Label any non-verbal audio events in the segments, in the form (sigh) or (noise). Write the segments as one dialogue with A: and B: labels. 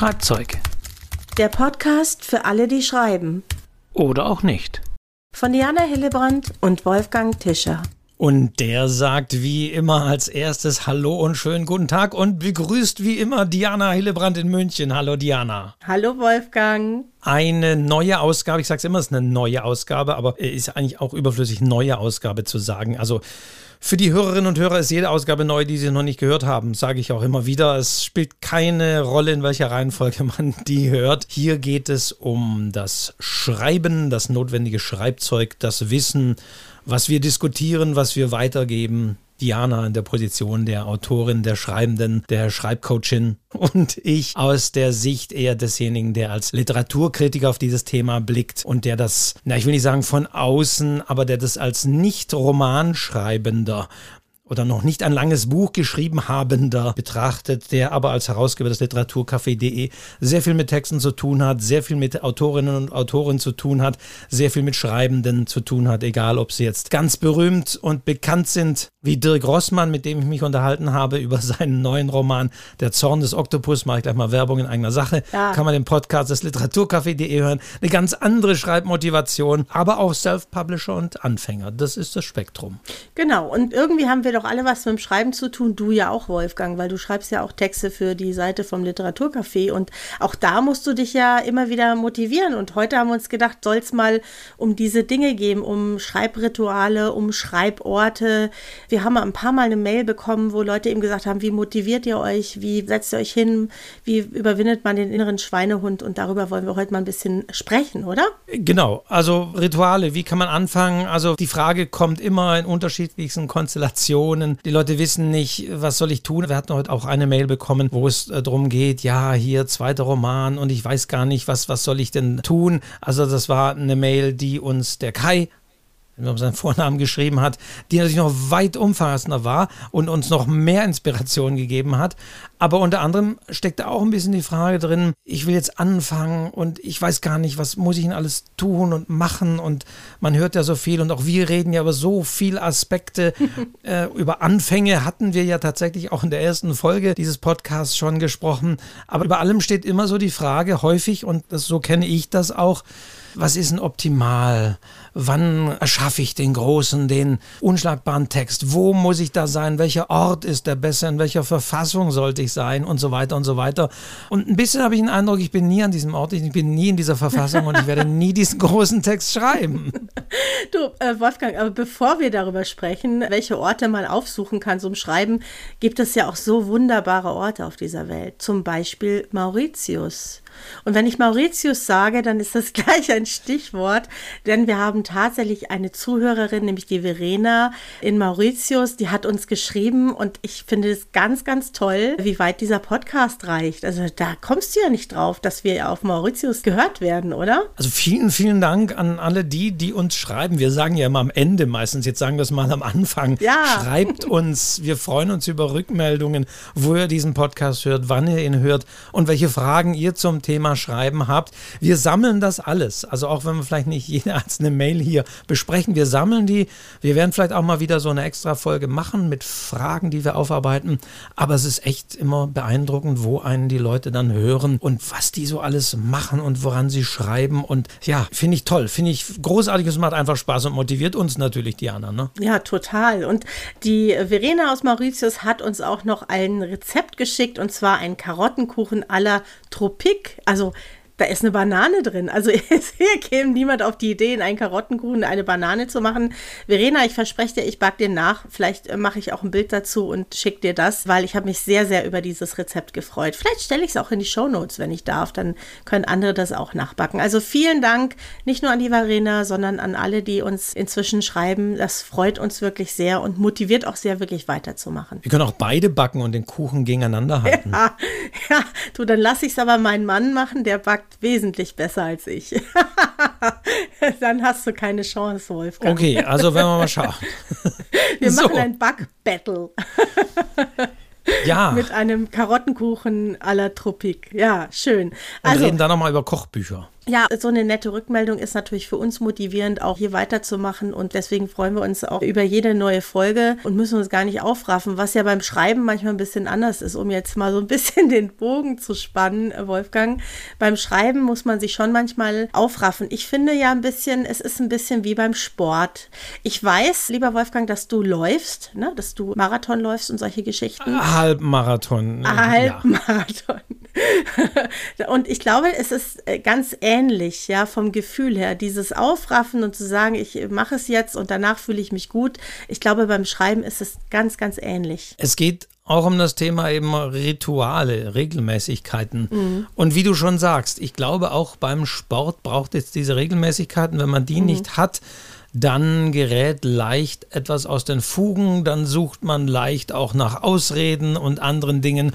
A: Schreibzeug.
B: Der Podcast für alle, die schreiben.
A: Oder auch nicht.
B: Von Diana Hillebrand und Wolfgang Tischer.
A: Und der sagt wie immer als erstes Hallo und schönen guten Tag und begrüßt wie immer Diana Hillebrand in München. Hallo Diana.
B: Hallo Wolfgang.
A: Eine neue Ausgabe, ich sage es immer, es ist eine neue Ausgabe, aber ist eigentlich auch überflüssig, neue Ausgabe zu sagen. Also für die Hörerinnen und Hörer ist jede Ausgabe neu, die sie noch nicht gehört haben, sage ich auch immer wieder. Es spielt keine Rolle, in welcher Reihenfolge (laughs) man die hört. Hier geht es um das Schreiben, das notwendige Schreibzeug, das Wissen, was wir diskutieren, was wir weitergeben. Diana in der Position der Autorin, der Schreibenden, der Schreibcoachin (laughs) und ich aus der Sicht eher desjenigen, der als Literaturkritiker auf dieses Thema blickt und der das, na, ich will nicht sagen von außen, aber der das als Nicht-Romanschreibender oder noch nicht ein langes Buch geschrieben habender betrachtet, der aber als Herausgeber des Literaturcafé.de sehr viel mit Texten zu tun hat, sehr viel mit Autorinnen und Autoren zu tun hat, sehr viel mit Schreibenden zu tun hat, egal ob sie jetzt ganz berühmt und bekannt sind, wie Dirk Rossmann, mit dem ich mich unterhalten habe (laughs) über seinen neuen Roman Der Zorn des Oktopus, mache ich gleich mal Werbung in eigener Sache, ja. kann man den Podcast des Literaturcafé.de hören. Eine ganz andere Schreibmotivation, aber auch Self-Publisher und Anfänger. Das ist das Spektrum.
B: Genau, und irgendwie haben wir doch alle was mit dem Schreiben zu tun. Du ja auch, Wolfgang, weil du schreibst ja auch Texte für die Seite vom Literaturcafé und auch da musst du dich ja immer wieder motivieren. Und heute haben wir uns gedacht, soll es mal um diese Dinge gehen, um Schreibrituale, um Schreiborte. Wir haben ein paar Mal eine Mail bekommen, wo Leute eben gesagt haben, wie motiviert ihr euch, wie setzt ihr euch hin, wie überwindet man den inneren Schweinehund und darüber wollen wir heute mal ein bisschen sprechen, oder?
A: Genau, also Rituale, wie kann man anfangen? Also die Frage kommt immer in unterschiedlichsten Konstellationen Situationen. Die Leute wissen nicht, was soll ich tun. Wir hatten heute auch eine Mail bekommen, wo es äh, darum geht, ja, hier zweiter Roman und ich weiß gar nicht, was, was soll ich denn tun. Also das war eine Mail, die uns der Kai um seinen Vornamen geschrieben hat, die natürlich noch weit umfassender war und uns noch mehr Inspiration gegeben hat. Aber unter anderem steckt da auch ein bisschen die Frage drin, ich will jetzt anfangen und ich weiß gar nicht, was muss ich denn alles tun und machen und man hört ja so viel und auch wir reden ja über so viele Aspekte. (laughs) äh, über Anfänge hatten wir ja tatsächlich auch in der ersten Folge dieses Podcasts schon gesprochen. Aber über allem steht immer so die Frage häufig und das, so kenne ich das auch, was ist denn optimal? Wann erschaffe ich den großen, den unschlagbaren Text? Wo muss ich da sein? Welcher Ort ist der besser? In welcher Verfassung sollte ich sein? Und so weiter und so weiter. Und ein bisschen habe ich den Eindruck, ich bin nie an diesem Ort, ich bin nie in dieser Verfassung und ich werde nie (laughs) diesen großen Text schreiben.
B: Du, äh, Wolfgang, aber bevor wir darüber sprechen, welche Orte man aufsuchen kann zum Schreiben, gibt es ja auch so wunderbare Orte auf dieser Welt. Zum Beispiel Mauritius. Und wenn ich Mauritius sage, dann ist das (laughs) gleich ein Stichwort, denn wir haben tatsächlich eine Zuhörerin, nämlich die Verena in Mauritius, die hat uns geschrieben und ich finde es ganz, ganz toll, wie weit dieser Podcast reicht. Also da kommst du ja nicht drauf, dass wir auf Mauritius gehört werden, oder?
A: Also vielen, vielen Dank an alle die, die uns schreiben. Wir sagen ja immer am Ende meistens, jetzt sagen wir es mal am Anfang. Ja. Schreibt (laughs) uns, wir freuen uns über Rückmeldungen, wo ihr diesen Podcast hört, wann ihr ihn hört und welche Fragen ihr zum Thema Thema Schreiben habt. Wir sammeln das alles. Also auch wenn wir vielleicht nicht jede einzelne Mail hier besprechen, wir sammeln die. Wir werden vielleicht auch mal wieder so eine extra Folge machen mit Fragen, die wir aufarbeiten. Aber es ist echt immer beeindruckend, wo einen die Leute dann hören und was die so alles machen und woran sie schreiben. Und ja, finde ich toll. Finde ich großartig. Es macht einfach Spaß und motiviert uns natürlich, Diana. Ne?
B: Ja, total. Und die Verena aus Mauritius hat uns auch noch ein Rezept geschickt und zwar einen Karottenkuchen aller Tropik also da ist eine Banane drin. Also (laughs) hier käme niemand auf die Idee, in einen Karottenkuchen eine Banane zu machen. Verena, ich verspreche dir, ich back dir nach. Vielleicht äh, mache ich auch ein Bild dazu und schicke dir das, weil ich habe mich sehr, sehr über dieses Rezept gefreut. Vielleicht stelle ich es auch in die Show Notes, wenn ich darf. Dann können andere das auch nachbacken. Also vielen Dank, nicht nur an die Verena, sondern an alle, die uns inzwischen schreiben. Das freut uns wirklich sehr und motiviert auch sehr, wirklich weiterzumachen.
A: Wir können auch beide backen und den Kuchen gegeneinander halten. (laughs)
B: Ja, ja. du, dann lasse ich es aber meinen Mann machen, der backt wesentlich besser als ich. (laughs) Dann hast du keine Chance, Wolfgang.
A: Okay, also werden wir mal schauen. (laughs)
B: Wir so. machen ein Backbattle. (laughs)
A: Ja.
B: Mit einem Karottenkuchen à la Tropik. Ja, schön.
A: Also, Und reden dann nochmal über Kochbücher.
B: Ja, so eine nette Rückmeldung ist natürlich für uns motivierend, auch hier weiterzumachen. Und deswegen freuen wir uns auch über jede neue Folge und müssen uns gar nicht aufraffen, was ja beim Schreiben manchmal ein bisschen anders ist, um jetzt mal so ein bisschen (laughs) den Bogen zu spannen, Wolfgang. Beim Schreiben muss man sich schon manchmal aufraffen. Ich finde ja ein bisschen, es ist ein bisschen wie beim Sport. Ich weiß, lieber Wolfgang, dass du läufst, ne? dass du Marathon läufst und solche Geschichten.
A: Halbmarathon.
B: Halbmarathon. Ja. (laughs) und ich glaube, es ist äh, ganz ähnlich, ja, vom Gefühl her. Dieses Aufraffen und zu sagen, ich mache es jetzt und danach fühle ich mich gut. Ich glaube, beim Schreiben ist es ganz, ganz ähnlich.
A: Es geht auch um das Thema eben Rituale, Regelmäßigkeiten. Mhm. Und wie du schon sagst, ich glaube auch beim Sport braucht es diese Regelmäßigkeiten. Wenn man die mhm. nicht hat, dann gerät leicht etwas aus den Fugen, dann sucht man leicht auch nach Ausreden und anderen Dingen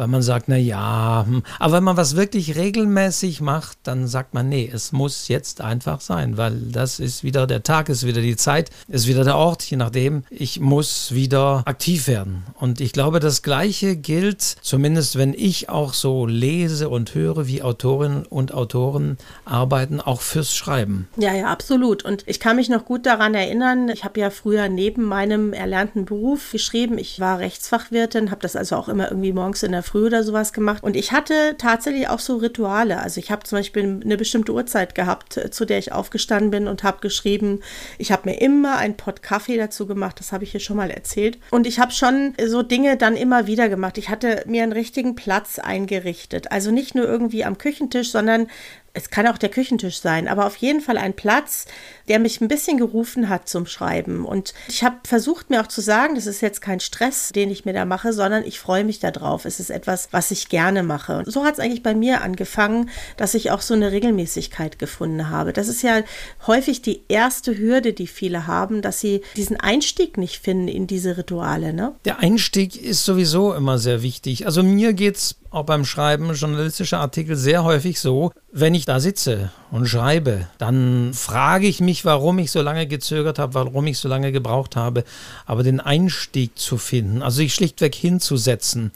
A: weil man sagt, na ja, hm. aber wenn man was wirklich regelmäßig macht, dann sagt man, nee, es muss jetzt einfach sein, weil das ist wieder der Tag, ist wieder die Zeit, ist wieder der Ort, je nachdem. Ich muss wieder aktiv werden. Und ich glaube, das Gleiche gilt, zumindest wenn ich auch so lese und höre, wie Autorinnen und Autoren arbeiten, auch fürs Schreiben.
B: Ja, ja, absolut. Und ich kann mich noch gut daran erinnern, ich habe ja früher neben meinem erlernten Beruf geschrieben. Ich war Rechtsfachwirtin, habe das also auch immer irgendwie morgens in der Früh oder sowas gemacht. Und ich hatte tatsächlich auch so Rituale. Also ich habe zum Beispiel eine bestimmte Uhrzeit gehabt, äh, zu der ich aufgestanden bin und habe geschrieben. Ich habe mir immer einen Pott Kaffee dazu gemacht. Das habe ich hier schon mal erzählt. Und ich habe schon so Dinge dann immer wieder gemacht. Ich hatte mir einen richtigen Platz eingerichtet. Also nicht nur irgendwie am Küchentisch, sondern es kann auch der Küchentisch sein, aber auf jeden Fall ein Platz, der mich ein bisschen gerufen hat zum Schreiben. Und ich habe versucht, mir auch zu sagen, das ist jetzt kein Stress, den ich mir da mache, sondern ich freue mich darauf. Es ist etwas, was ich gerne mache. Und so hat es eigentlich bei mir angefangen, dass ich auch so eine Regelmäßigkeit gefunden habe. Das ist ja häufig die erste Hürde, die viele haben, dass sie diesen Einstieg nicht finden in diese Rituale. Ne?
A: Der Einstieg ist sowieso immer sehr wichtig. Also mir geht es auch beim Schreiben journalistischer Artikel sehr häufig so, wenn ich da sitze und schreibe, dann frage ich mich, warum ich so lange gezögert habe, warum ich so lange gebraucht habe, aber den Einstieg zu finden, also sich schlichtweg hinzusetzen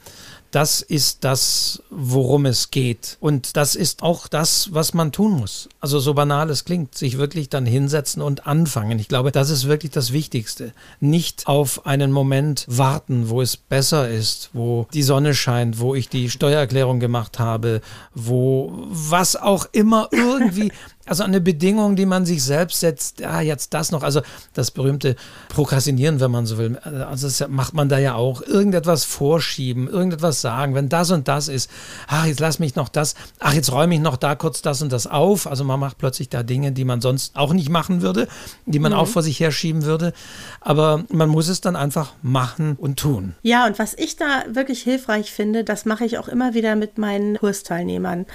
A: das ist das, worum es geht. Und das ist auch das, was man tun muss. Also so banal es klingt, sich wirklich dann hinsetzen und anfangen. Ich glaube, das ist wirklich das Wichtigste. Nicht auf einen Moment warten, wo es besser ist, wo die Sonne scheint, wo ich die Steuererklärung gemacht habe, wo was auch immer (laughs) irgendwie also eine Bedingung, die man sich selbst setzt, ja, jetzt das noch, also das berühmte Prokrastinieren, wenn man so will. Also das macht man da ja auch. Irgendetwas vorschieben, irgendetwas sagen, wenn das und das ist, ach, jetzt lass mich noch das, ach, jetzt räume ich noch da kurz das und das auf. Also man macht plötzlich da Dinge, die man sonst auch nicht machen würde, die man mhm. auch vor sich herschieben würde. Aber man muss es dann einfach machen und tun.
B: Ja, und was ich da wirklich hilfreich finde, das mache ich auch immer wieder mit meinen Kursteilnehmern.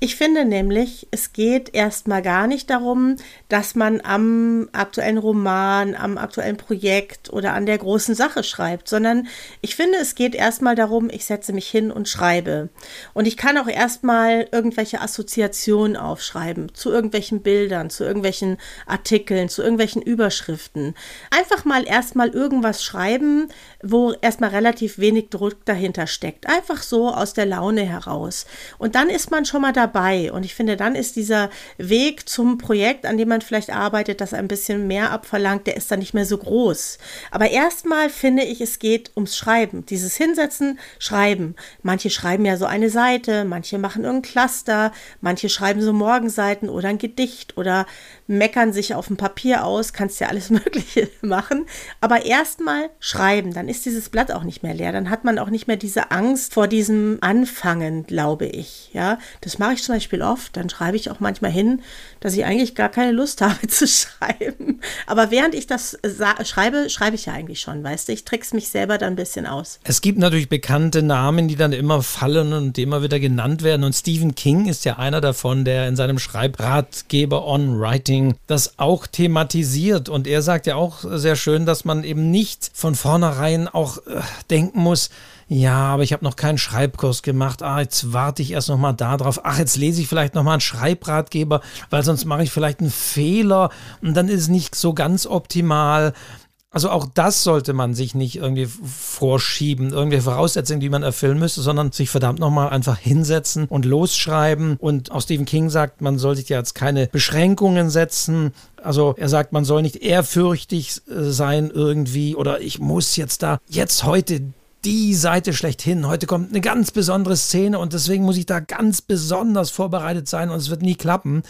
B: Ich finde nämlich, es geht erstmal mal gar nicht darum, dass man am aktuellen Roman, am aktuellen Projekt oder an der großen Sache schreibt, sondern ich finde, es geht erstmal darum, ich setze mich hin und schreibe. Und ich kann auch erstmal irgendwelche Assoziationen aufschreiben zu irgendwelchen Bildern, zu irgendwelchen Artikeln, zu irgendwelchen Überschriften. Einfach mal erstmal irgendwas schreiben, wo erstmal relativ wenig Druck dahinter steckt. Einfach so aus der Laune heraus. Und dann ist man schon mal dabei. Und ich finde, dann ist dieser Weg, Weg zum Projekt, an dem man vielleicht arbeitet, das ein bisschen mehr abverlangt, der ist dann nicht mehr so groß. Aber erstmal finde ich, es geht ums Schreiben. Dieses Hinsetzen, Schreiben. Manche schreiben ja so eine Seite, manche machen irgendein Cluster, manche schreiben so Morgenseiten oder ein Gedicht oder meckern sich auf dem Papier aus, kannst ja alles (laughs) Mögliche machen. Aber erstmal schreiben, dann ist dieses Blatt auch nicht mehr leer. Dann hat man auch nicht mehr diese Angst vor diesem Anfangen, glaube ich. Ja, das mache ich zum Beispiel oft. Dann schreibe ich auch manchmal hin, dass ich eigentlich gar keine Lust (laughs) habe zu schreiben. Aber während ich das schreibe, schreibe ich ja eigentlich schon, weißt du? Ich trickse mich selber dann ein bisschen aus.
A: Es gibt natürlich bekannte Namen, die dann immer fallen und immer wieder genannt werden. Und Stephen King ist ja einer davon, der in seinem Schreibratgeber On Writing Coaching das auch thematisiert. Und er sagt ja auch sehr schön, dass man eben nicht von vornherein auch äh, denken muss, ja, aber ich habe noch keinen Schreibkurs gemacht. Ah, jetzt warte ich erst noch mal da drauf. Ach, jetzt lese ich vielleicht noch mal einen Schreibratgeber, weil sonst mache ich vielleicht einen Fehler und dann ist es nicht so ganz optimal. Also auch das sollte man sich nicht irgendwie vorschieben, irgendwelche Voraussetzungen, die man erfüllen müsste, sondern sich verdammt nochmal einfach hinsetzen und losschreiben. Und auch Stephen King sagt, man soll sich ja jetzt keine Beschränkungen setzen. Also er sagt, man soll nicht ehrfürchtig äh, sein irgendwie oder ich muss jetzt da jetzt heute die Seite schlechthin. Heute kommt eine ganz besondere Szene und deswegen muss ich da ganz besonders vorbereitet sein und es wird nie klappen.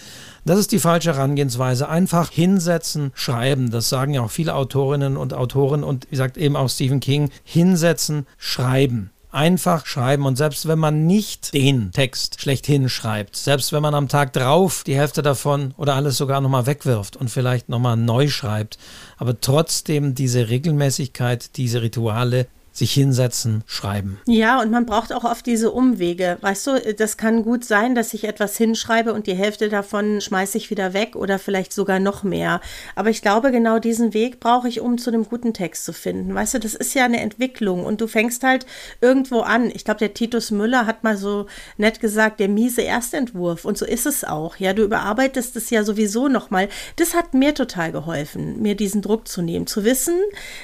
A: Das ist die falsche Herangehensweise. Einfach hinsetzen, schreiben. Das sagen ja auch viele Autorinnen und Autoren und wie sagt eben auch Stephen King, hinsetzen, schreiben. Einfach schreiben und selbst wenn man nicht den Text schlechthin schreibt, selbst wenn man am Tag drauf die Hälfte davon oder alles sogar nochmal wegwirft und vielleicht nochmal neu schreibt, aber trotzdem diese Regelmäßigkeit, diese Rituale sich hinsetzen, schreiben.
B: Ja, und man braucht auch oft diese Umwege. Weißt du, das kann gut sein, dass ich etwas hinschreibe und die Hälfte davon schmeiße ich wieder weg oder vielleicht sogar noch mehr. Aber ich glaube, genau diesen Weg brauche ich, um zu einem guten Text zu finden. Weißt du, das ist ja eine Entwicklung und du fängst halt irgendwo an. Ich glaube, der Titus Müller hat mal so nett gesagt, der miese Erstentwurf. Und so ist es auch. Ja, du überarbeitest es ja sowieso nochmal. Das hat mir total geholfen, mir diesen Druck zu nehmen, zu wissen,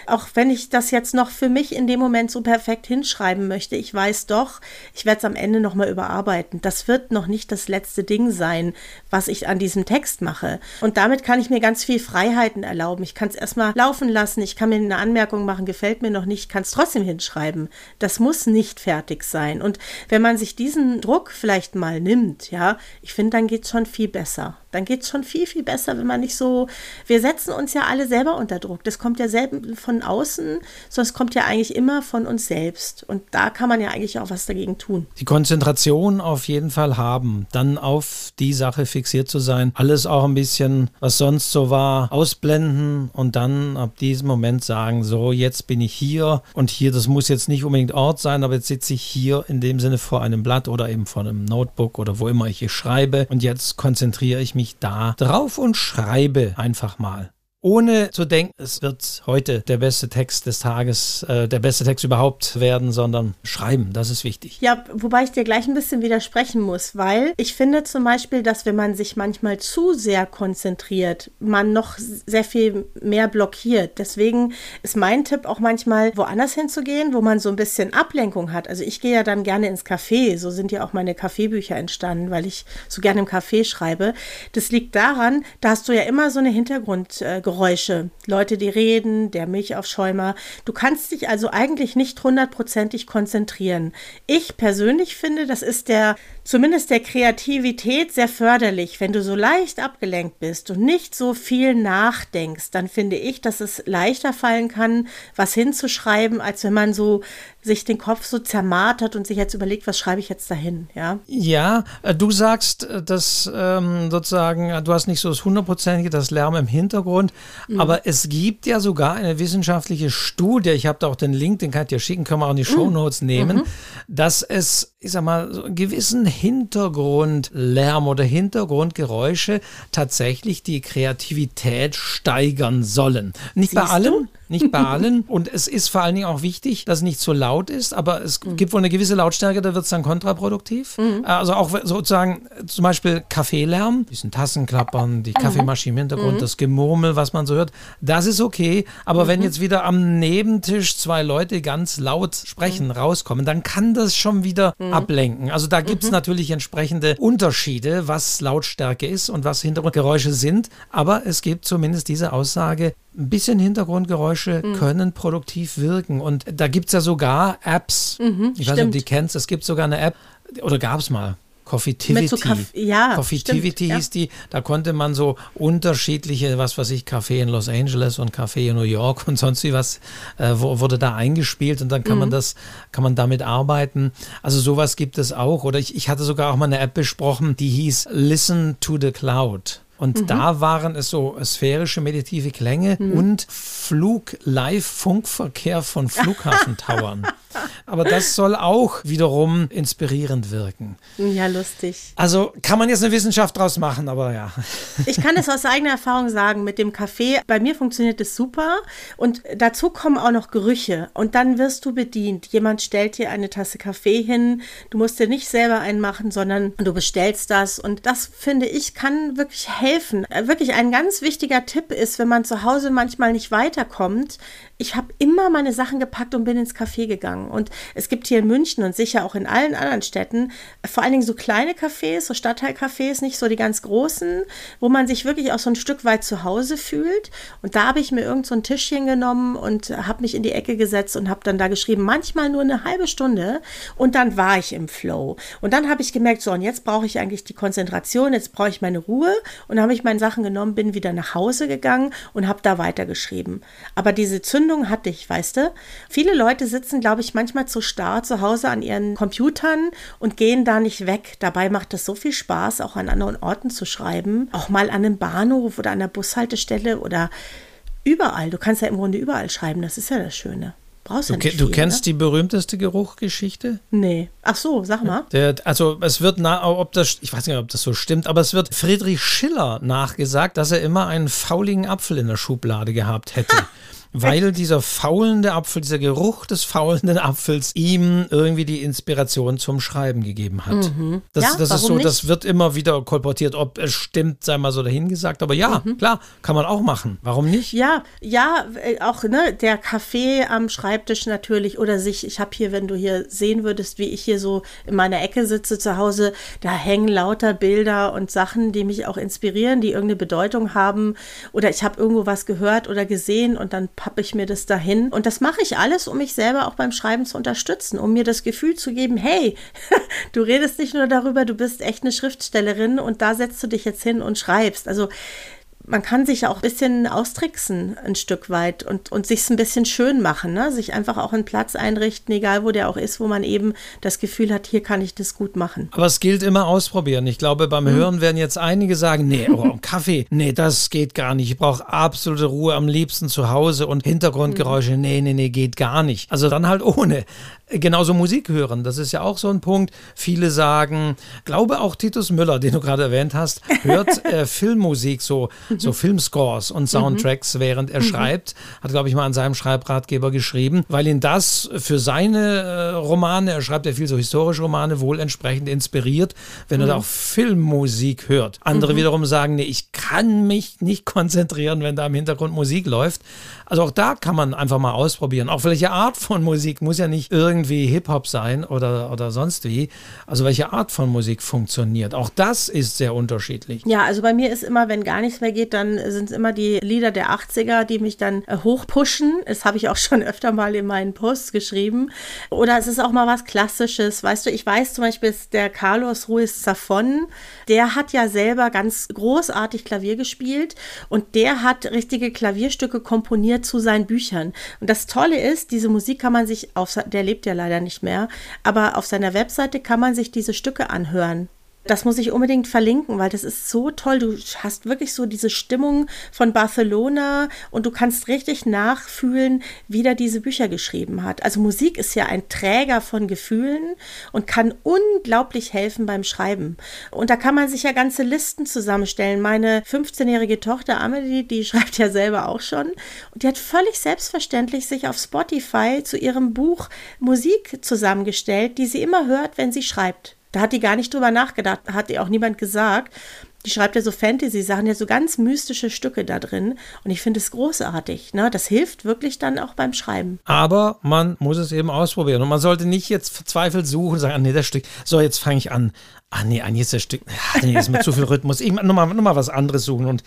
B: auch wenn ich das jetzt noch für mich in dem Moment so perfekt hinschreiben möchte. Ich weiß doch, ich werde es am Ende nochmal überarbeiten. Das wird noch nicht das letzte Ding sein, was ich an diesem Text mache. Und damit kann ich mir ganz viel Freiheiten erlauben. Ich kann es erstmal laufen lassen, ich kann mir eine Anmerkung machen, gefällt mir noch nicht, kann es trotzdem hinschreiben. Das muss nicht fertig sein. Und wenn man sich diesen Druck vielleicht mal nimmt, ja, ich finde, dann geht es schon viel besser. Dann geht es schon viel, viel besser, wenn man nicht so. Wir setzen uns ja alle selber unter Druck. Das kommt ja selten von außen, es kommt ja eigentlich immer von uns selbst. Und da kann man ja eigentlich auch was dagegen tun.
A: Die Konzentration auf jeden Fall haben, dann auf die Sache fixiert zu sein, alles auch ein bisschen, was sonst so war, ausblenden und dann ab diesem Moment sagen, so, jetzt bin ich hier und hier, das muss jetzt nicht unbedingt Ort sein, aber jetzt sitze ich hier in dem Sinne vor einem Blatt oder eben vor einem Notebook oder wo immer ich hier schreibe und jetzt konzentriere ich mich mich da drauf und schreibe einfach mal ohne zu denken, es wird heute der beste Text des Tages, äh, der beste Text überhaupt werden, sondern schreiben, das ist wichtig.
B: Ja, wobei ich dir gleich ein bisschen widersprechen muss, weil ich finde zum Beispiel, dass wenn man sich manchmal zu sehr konzentriert, man noch sehr viel mehr blockiert. Deswegen ist mein Tipp auch manchmal woanders hinzugehen, wo man so ein bisschen Ablenkung hat. Also ich gehe ja dann gerne ins Café, so sind ja auch meine Kaffeebücher entstanden, weil ich so gerne im Café schreibe. Das liegt daran, da hast du ja immer so eine Hintergrundgeräusche. Geräusche, Leute, die reden, der Milchaufschäumer. Du kannst dich also eigentlich nicht hundertprozentig konzentrieren. Ich persönlich finde, das ist der, zumindest der Kreativität sehr förderlich. Wenn du so leicht abgelenkt bist und nicht so viel nachdenkst, dann finde ich, dass es leichter fallen kann, was hinzuschreiben, als wenn man so sich den Kopf so zermartert und sich jetzt überlegt, was schreibe ich jetzt dahin, ja?
A: Ja, äh, du sagst, äh, dass ähm, sozusagen, äh, du hast nicht so das hundertprozentige, das Lärm im Hintergrund, mhm. aber es gibt ja sogar eine wissenschaftliche Studie, ich habe da auch den Link, den kann ich dir schicken, können wir auch in die mhm. Show Notes nehmen, mhm. dass es, ich sag mal, so einen gewissen Hintergrundlärm oder Hintergrundgeräusche tatsächlich die Kreativität steigern sollen. Nicht Siehst bei allen. Du? nicht bei (laughs) allen. Und es ist vor allen Dingen auch wichtig, dass es nicht zu laut ist, aber es mhm. gibt wohl eine gewisse Lautstärke, da wird es dann kontraproduktiv. Mhm. Also auch sozusagen zum Beispiel Kaffeelärm, diesen Tassenklappern, die Kaffeemaschine im Hintergrund, mhm. das Gemurmel, was man so hört, das ist okay. Aber wenn mhm. jetzt wieder am Nebentisch zwei Leute ganz laut sprechen, mhm. rauskommen, dann kann das schon wieder mhm. ablenken. Also da gibt es natürlich entsprechende Unterschiede, was Lautstärke ist und was Hintergrundgeräusche sind. Aber es gibt zumindest diese Aussage, ein bisschen Hintergrundgeräusche mhm. können produktiv wirken. Und da gibt es ja sogar Apps. Mhm, ich weiß nicht, ob du die kennst. Es gibt sogar eine App, oder gab es mal. Coffeetivity. So
B: ja,
A: Coffeetivity hieß ja. die. Da konnte man so unterschiedliche, was weiß ich, Café in Los Angeles und Café in New York und sonst wie was, äh, wurde da eingespielt und dann kann mhm. man das, kann man damit arbeiten. Also sowas gibt es auch. Oder ich, ich hatte sogar auch mal eine App besprochen, die hieß Listen to the Cloud. Und mhm. da waren es so sphärische meditative Klänge mhm. und Flug-Live-Funkverkehr von Flughafentauern. (laughs) Aber das soll auch wiederum inspirierend wirken.
B: Ja, lustig.
A: Also kann man jetzt eine Wissenschaft draus machen, aber ja. (laughs)
B: Ich kann es aus eigener Erfahrung sagen, mit dem Kaffee, bei mir funktioniert es super und dazu kommen auch noch Gerüche und dann wirst du bedient. Jemand stellt dir eine Tasse Kaffee hin, du musst dir nicht selber einen machen, sondern du bestellst das und das finde ich kann wirklich helfen helfen. Äh, wirklich ein ganz wichtiger Tipp ist, wenn man zu Hause manchmal nicht weiterkommt, ich habe immer meine Sachen gepackt und bin ins Café gegangen. Und es gibt hier in München und sicher auch in allen anderen Städten vor allen Dingen so kleine Cafés, so Stadtteilcafés, nicht so die ganz großen, wo man sich wirklich auch so ein Stück weit zu Hause fühlt. Und da habe ich mir irgend so ein Tischchen genommen und habe mich in die Ecke gesetzt und habe dann da geschrieben, manchmal nur eine halbe Stunde. Und dann war ich im Flow. Und dann habe ich gemerkt, so, und jetzt brauche ich eigentlich die Konzentration, jetzt brauche ich meine Ruhe. Und habe ich meine Sachen genommen, bin wieder nach Hause gegangen und habe da weitergeschrieben. Aber diese Zündung Zündung hatte ich, weißt du? Viele Leute sitzen, glaube ich, manchmal zu starr zu Hause an ihren Computern und gehen da nicht weg. Dabei macht es so viel Spaß, auch an anderen Orten zu schreiben. Auch mal an einem Bahnhof oder an der Bushaltestelle oder überall. Du kannst ja im Grunde überall schreiben, das ist ja das Schöne. Brauchst
A: du,
B: ja nicht
A: du
B: viel,
A: kennst
B: ne?
A: die berühmteste Geruchgeschichte?
B: Nee. Ach so, sag mal.
A: Der, also es wird, na, ob das, ich weiß nicht, ob das so stimmt, aber es wird Friedrich Schiller nachgesagt, dass er immer einen fauligen Apfel in der Schublade gehabt hätte. (laughs) weil dieser faulende Apfel, dieser Geruch des faulenden Apfels ihm irgendwie die Inspiration zum Schreiben gegeben hat.
B: Mhm.
A: Das,
B: Ja,
A: das ist so,
B: nicht?
A: das wird immer wieder kolportiert, ob es stimmt, sei mal so dahingesagt. Aber ja,
B: Mhm.
A: klar, kann man auch machen. Warum nicht?
B: Ja, ja, äh, auch ne, der Kaffee am Schreibtisch natürlich oder sich, ich habe hier, wenn du hier sehen würdest, wie ich hier so in meiner Ecke sitze zu Hause, da hängen lauter Bilder und Sachen, die mich auch inspirieren, die irgendeine Bedeutung haben oder ich habe irgendwo was gehört oder gesehen und dann pappe ich mir das dahin und das mache ich alles, um mich selber auch beim Schreiben zu unterstützen, um mir das Gefühl zu geben, hey, (laughs) du redest nicht nur darüber, du bist echt eine Schriftstellerin und da setzt du dich jetzt hin und schreibst. Also man kann sich ja auch ein bisschen austricksen, ein Stück weit und, und sich ein bisschen schön machen, ne? sich einfach auch einen Platz einrichten, egal wo der auch ist, wo man eben das Gefühl hat, hier kann ich das gut machen.
A: Aber es gilt immer ausprobieren. Ich glaube, beim Hören werden jetzt einige sagen, nee, oh, (laughs) Kaffee, nee, das geht gar nicht. Ich brauche absolute Ruhe, am liebsten zu Hause und Hintergrundgeräusche, nee, nee, nee, geht gar nicht. Also dann halt ohne. Genauso Musik hören, das ist ja auch so ein Punkt. Viele sagen, glaube auch Titus Müller, den du gerade erwähnt hast, hört (laughs) äh, Filmmusik, so, so Filmscores und Soundtracks, während er schreibt. Hat, glaube ich, mal an seinem Schreibratgeber geschrieben, weil ihn das für seine äh, Romane, er schreibt ja viel so historische Romane, wohl entsprechend inspiriert, wenn er da auch Filmmusik hört. Andere wiederum sagen, nee, ich kann mich nicht konzentrieren, wenn da im Hintergrund Musik läuft. Also auch da kann man einfach mal ausprobieren. Auch welche Art von Musik muss ja nicht irgendwie Hip-Hop sein oder, oder sonst wie. Also welche Art von Musik funktioniert. Auch das ist sehr unterschiedlich.
B: Ja, also bei mir ist immer, wenn gar nichts mehr geht, dann sind es immer die Lieder der 80er, die mich dann äh, hochpushen. Das habe ich auch schon öfter mal in meinen Posts geschrieben. Oder es ist auch mal was Klassisches. Weißt du, ich weiß zum Beispiel, der Carlos Ruiz Zafón, der hat ja selber ganz großartig Klavier gespielt und der hat richtige Klavierstücke komponiert zu seinen Büchern. Und das Tolle ist, diese Musik kann man sich auf, der lebt ja leider nicht mehr, aber auf seiner Webseite kann man sich diese Stücke anhören. Das muss ich unbedingt verlinken, weil das ist so toll. Du hast wirklich so diese Stimmung von Barcelona und du kannst richtig nachfühlen, wie der diese Bücher geschrieben hat. Also Musik ist ja ein Träger von Gefühlen und kann unglaublich helfen beim Schreiben. Und da kann man sich ja ganze Listen zusammenstellen. Meine 15-jährige Tochter Amelie, die schreibt ja selber auch schon und die hat völlig selbstverständlich sich auf Spotify zu ihrem Buch Musik zusammengestellt, die sie immer hört, wenn sie schreibt. Da hat die gar nicht drüber nachgedacht, hat ihr auch niemand gesagt. Die schreibt ja so Fantasy-Sachen, ja so ganz mystische Stücke da drin. Und ich finde es großartig. Ne? Das hilft wirklich dann auch beim Schreiben.
A: Aber man muss es eben ausprobieren. Und man sollte nicht jetzt verzweifelt suchen und sagen, ah, nee, das Stück, so, jetzt fange ich an. Ah, nee, ah, nee, jetzt das Stück, ah, nee, ist mir zu viel Rhythmus. Ich nochmal noch mal was anderes suchen und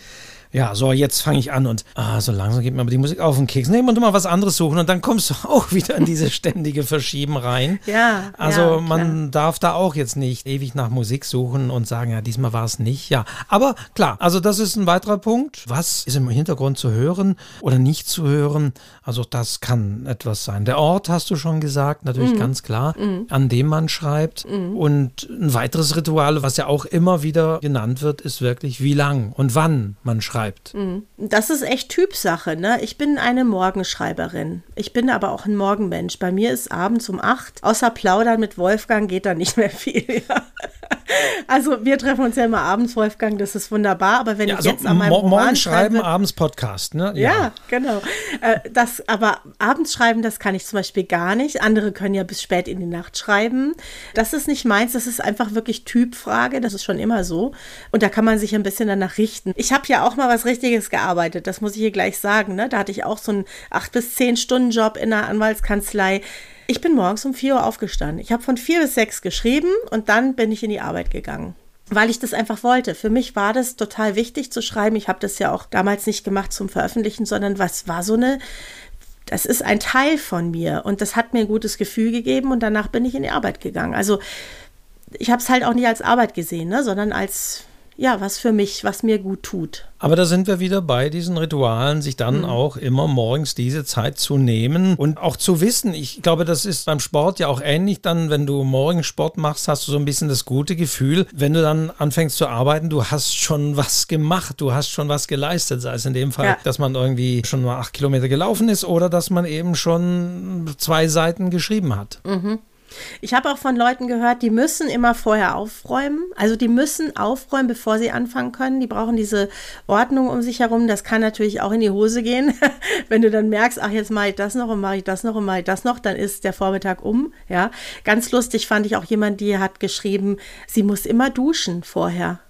A: ja, so, jetzt fange ich an und ah, so langsam geht mir aber die Musik auf den Keks. Nee, und mal was anderes suchen und dann kommst du (laughs) auch wieder in diese ständige Verschieben rein. (laughs)
B: Ja,
A: Also
B: ja,
A: man darf da auch jetzt nicht ewig nach Musik suchen und sagen, ja, diesmal war es nicht. Ja, aber klar, also das ist ein weiterer Punkt. Was ist im Hintergrund zu hören oder nicht zu hören? Also das kann etwas sein. Der Ort hast du schon gesagt, natürlich
B: Mhm.
A: ganz klar, an dem man schreibt. Und ein weiteres Ritual, was ja auch immer wieder genannt wird, ist wirklich, wie lang und wann man schreibt.
B: Das ist echt Typsache. Ne? Ich bin eine Morgenschreiberin. Ich bin aber auch ein Morgenmensch. Bei mir ist abends um acht, außer Plaudern mit Wolfgang geht da nicht mehr viel. (laughs) Ja. Also wir treffen uns ja immer abends, Wolfgang, das ist wunderbar. Aber wenn ja, ich also jetzt an meinem Roman
A: Morgen schreiben, schreibe, abends Podcast, ne?
B: Ja, ja genau. Äh, das, aber abends schreiben, das kann ich zum Beispiel gar nicht. Andere können ja bis spät in die Nacht schreiben. Das ist nicht meins, das ist einfach wirklich Typfrage. Das ist schon immer so. Und da kann man sich ein bisschen danach richten. Ich habe ja auch mal was Richtiges gearbeitet, das muss ich hier gleich sagen. Ne? Da hatte ich auch so einen 8 bis 10 Stunden Job in einer Anwaltskanzlei. Ich bin morgens um 4 Uhr aufgestanden. Ich habe von 4 bis 6 geschrieben und dann bin ich in die Arbeit gegangen weil ich das einfach wollte. Für mich war das total wichtig zu schreiben. Ich habe das ja auch damals nicht gemacht zum Veröffentlichen, sondern was war so eine, das ist ein Teil von mir und das hat mir ein gutes Gefühl gegeben und danach bin ich in die Arbeit gegangen. Also ich habe es halt auch nicht als Arbeit gesehen, ne, sondern als ja, was für mich, was mir gut tut.
A: Aber da sind wir wieder bei diesen Ritualen, sich dann mhm. auch immer morgens diese Zeit zu nehmen und auch zu wissen. Ich glaube, das ist beim Sport ja auch ähnlich. Dann, wenn du morgens Sport machst, hast du so ein bisschen das gute Gefühl, wenn du dann anfängst zu arbeiten, du hast schon was gemacht, du hast schon was geleistet. Sei es in dem Fall, ja. dass man irgendwie schon mal acht Kilometer gelaufen ist oder dass man eben schon zwei Seiten geschrieben hat.
B: Mhm. Ich habe auch von Leuten gehört, die müssen immer vorher aufräumen. Also die müssen aufräumen, bevor sie anfangen können. Die brauchen diese Ordnung um sich herum. Das kann natürlich auch in die Hose gehen. (laughs) Wenn du dann merkst, ach, jetzt mache ich das noch und mache ich das noch und mache ich das noch, dann ist der Vormittag um. Ja, ganz lustig fand ich auch jemand, die hat geschrieben, sie muss immer duschen vorher.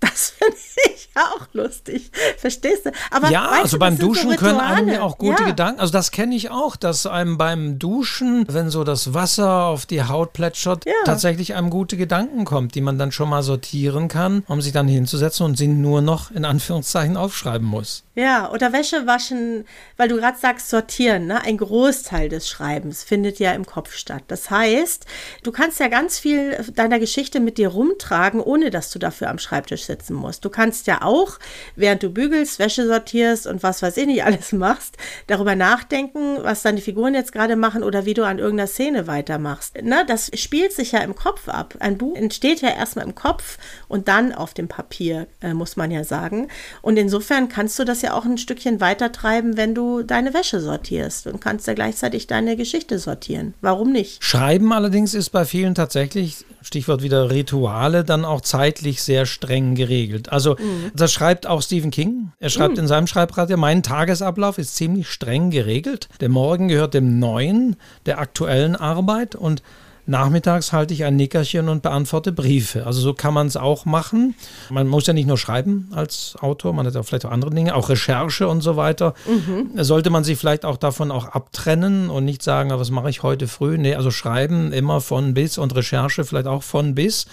B: Das (laughs) finde ich auch lustig. Verstehst du?
A: Aber ja, also du, beim Duschen so können einem ja auch gute ja. Gedanken. Also das kenne ich auch, dass einem beim Duschen, wenn so das Wasser auf die Haut plätschert, ja. tatsächlich einem gute Gedanken kommt, die man dann schon mal sortieren kann, um sich dann hinzusetzen und sie nur noch in Anführungszeichen aufschreiben muss.
B: Ja, oder Wäsche waschen, weil du gerade sagst, sortieren. Ne? Ein Großteil des Schreibens findet ja im Kopf statt. Das heißt, du kannst ja ganz viel deiner Geschichte mit dir rumtragen, ohne dass du dafür am Schreibtisch sitzen musst. Du kannst ja auch, während du bügelst, Wäsche sortierst und was weiß ich nicht (laughs) alles machst, darüber nachdenken, was deine Figuren jetzt gerade machen oder wie du an irgendeiner Szene weitermachst. Na, das spielt sich ja im Kopf ab. Ein Buch entsteht ja erstmal im Kopf und dann auf dem Papier, äh, muss man ja sagen. Und insofern kannst du das ja auch ein Stückchen weitertreiben, wenn du deine Wäsche sortierst und kannst ja gleichzeitig deine Geschichte sortieren. Warum nicht?
A: Schreiben allerdings ist bei vielen tatsächlich, Stichwort wieder Rituale, dann auch zeitlich sehr streng geregelt. Also mhm. das schreibt auch Stephen King. Er schreibt mhm. in seinem Schreibrad, mein Tagesablauf ist ziemlich streng geregelt. Der Morgen gehört dem Neuen, der aktuellen Arbeit und Nachmittags halte ich ein Nickerchen und beantworte Briefe. Also so kann man es auch machen. Man muss ja nicht nur schreiben als Autor, man hat ja vielleicht auch andere Dinge, auch Recherche und so weiter. Mhm. Sollte man sich vielleicht auch davon auch abtrennen und nicht sagen, was mache ich heute früh? Nee, also schreiben immer von bis und Recherche vielleicht auch von bis.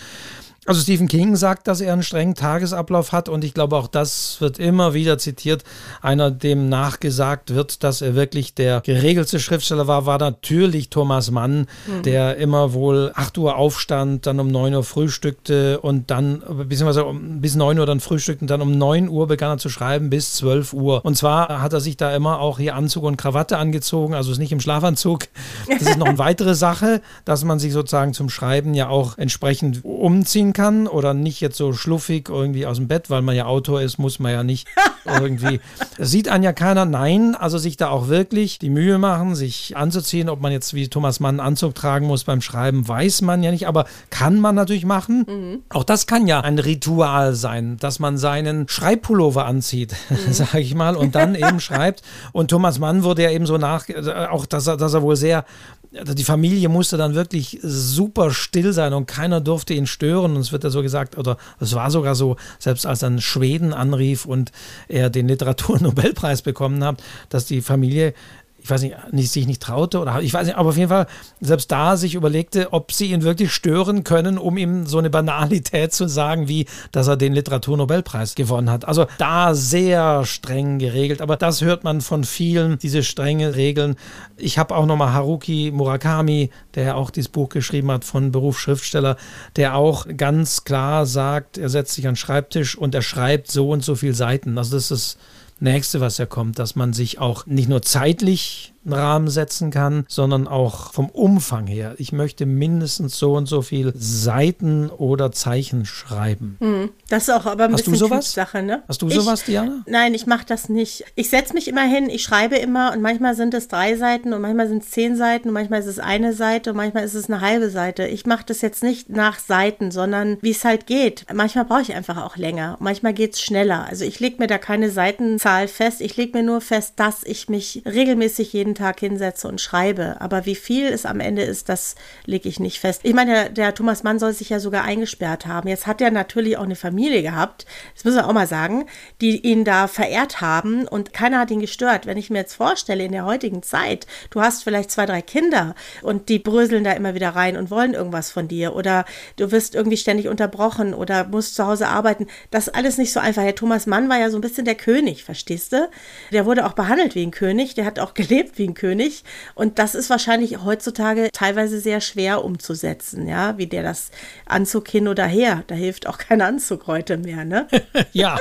A: Also Stephen King sagt, dass er einen strengen Tagesablauf hat und ich glaube auch das wird immer wieder zitiert. Einer, dem nachgesagt wird, dass er wirklich der geregelte Schriftsteller war, war natürlich Thomas Mann, mhm. der immer wohl 8 Uhr aufstand, dann um 9 Uhr frühstückte und dann, beziehungsweise bis 9 Uhr dann frühstückte und dann um 9 Uhr begann er zu schreiben bis 12 Uhr. Und zwar hat er sich da immer auch hier Anzug und Krawatte angezogen, also ist nicht im Schlafanzug. Das ist noch eine (laughs) weitere Sache, dass man sich sozusagen zum Schreiben ja auch entsprechend umziehen kann kann oder nicht jetzt so schluffig irgendwie aus dem Bett, weil man ja Autor ist, muss man ja nicht (laughs) irgendwie. Sieht an ja keiner. Nein, also sich da auch wirklich die Mühe machen, sich anzuziehen. Ob man jetzt wie Thomas Mann einen Anzug tragen muss beim Schreiben, weiß man ja nicht, aber kann man natürlich machen. Mhm. Auch das kann ja ein Ritual sein, dass man seinen Schreibpullover anzieht, (laughs) mhm. sage ich mal, und dann eben (laughs) schreibt. Und Thomas Mann wurde ja eben so nach, äh, auch dass er, dass er wohl sehr also die Familie musste dann wirklich super still sein und keiner durfte ihn stören. Und es wird ja so gesagt, oder es war sogar so, selbst als dann Schweden anrief und er den Literaturnobelpreis (laughs) bekommen hat, dass die Familie ich weiß nicht, nicht, sich nicht traute oder ich weiß nicht, aber auf jeden Fall selbst da sich überlegte, ob sie ihn wirklich stören können, um ihm so eine Banalität zu sagen, wie dass er den Literaturnobelpreis gewonnen hat. Also da sehr streng geregelt, aber das hört man von vielen, diese strenge Regeln. Ich habe auch nochmal Haruki Murakami, der auch dieses Buch geschrieben hat von Berufsschriftsteller, der auch ganz klar sagt, er setzt sich an den Schreibtisch und er schreibt so und so viele Seiten. Also das ist nächste, was ja kommt, dass man sich auch nicht nur zeitlich einen Rahmen setzen kann, sondern auch vom Umfang her. Ich möchte mindestens so und so viel Seiten oder Zeichen schreiben.
B: Hm, das ist auch aber ein
A: Hast
B: bisschen
A: du sowas?
B: Sache, ne?
A: Hast du
B: ich,
A: sowas, Diana?
B: Nein, ich mache das nicht. Ich setze mich immer hin, ich schreibe immer und manchmal sind es drei Seiten und manchmal sind es zehn Seiten und manchmal ist es eine Seite und manchmal ist es eine halbe Seite. Ich mache das jetzt nicht nach Seiten, sondern wie es halt geht. Manchmal brauche ich einfach auch länger. Manchmal geht es schneller. Also ich lege mir da keine Seitenzahl fest. Ich lege mir nur fest, dass ich mich regelmäßig jeden Tag hinsetze und schreibe. Aber wie viel es am Ende ist, das lege ich nicht fest. Ich meine, der, der Thomas Mann soll sich ja sogar eingesperrt haben. Jetzt hat er natürlich auch eine Familie gehabt, das müssen wir auch mal sagen, die ihn da verehrt haben und keiner hat ihn gestört. Wenn ich mir jetzt vorstelle, in der heutigen Zeit, du hast vielleicht zwei, drei Kinder und die bröseln da immer wieder rein und wollen irgendwas von dir oder du wirst irgendwie ständig unterbrochen oder musst zu Hause arbeiten. Das ist alles nicht so einfach. Herr Thomas Mann war ja so ein bisschen der König, verstehst du? Der wurde auch behandelt wie ein König, der hat auch (laughs) gelebt wie ein König und das ist wahrscheinlich heutzutage teilweise sehr schwer umzusetzen, ja, wie der das Anzug hin oder her. Da hilft auch kein Anzug heute mehr, ne? (laughs)
A: ja,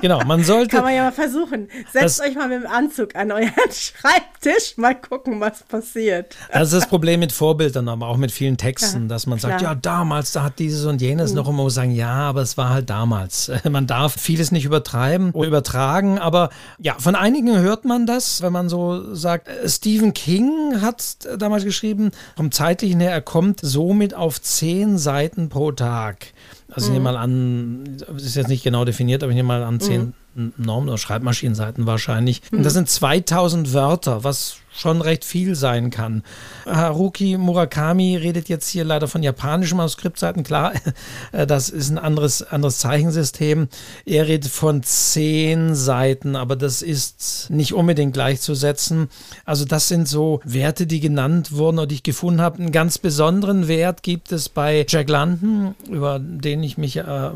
A: genau. Man sollte.
B: Kann man ja mal versuchen. Setzt euch mal mit dem Anzug an euren (laughs) Schreibtisch, mal gucken, was passiert.
A: Das ist das Problem mit Vorbildern, aber auch mit vielen Texten, ja, dass man sagt, klar. ja, damals, da hat dieses und jenes mhm. noch immer sagen, ja, aber es war halt damals. (laughs) Man darf vieles nicht übertreiben oder übertragen, aber ja, von einigen hört man das, wenn man so sagt, Stephen King hat damals geschrieben, vom zeitlichen her, er kommt somit auf zehn Seiten pro Tag. Also mhm. ich nehme mhm. mal an, das ist jetzt nicht genau definiert, aber ich nehme mal an zehn mhm. Normen- oder Schreibmaschinenseiten wahrscheinlich. Mhm. Das sind 2000 Wörter, was schon recht viel sein kann. Haruki Murakami redet jetzt hier leider von japanischen Manuskriptseiten, klar, (laughs) das ist ein anderes, anderes Zeichensystem. Er redet von zehn Seiten, aber das ist nicht unbedingt gleichzusetzen. Also das sind so Werte, die genannt wurden und die ich gefunden habe. Einen ganz besonderen Wert gibt es bei Jack London, über den ich mich äh,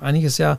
A: einiges Jahr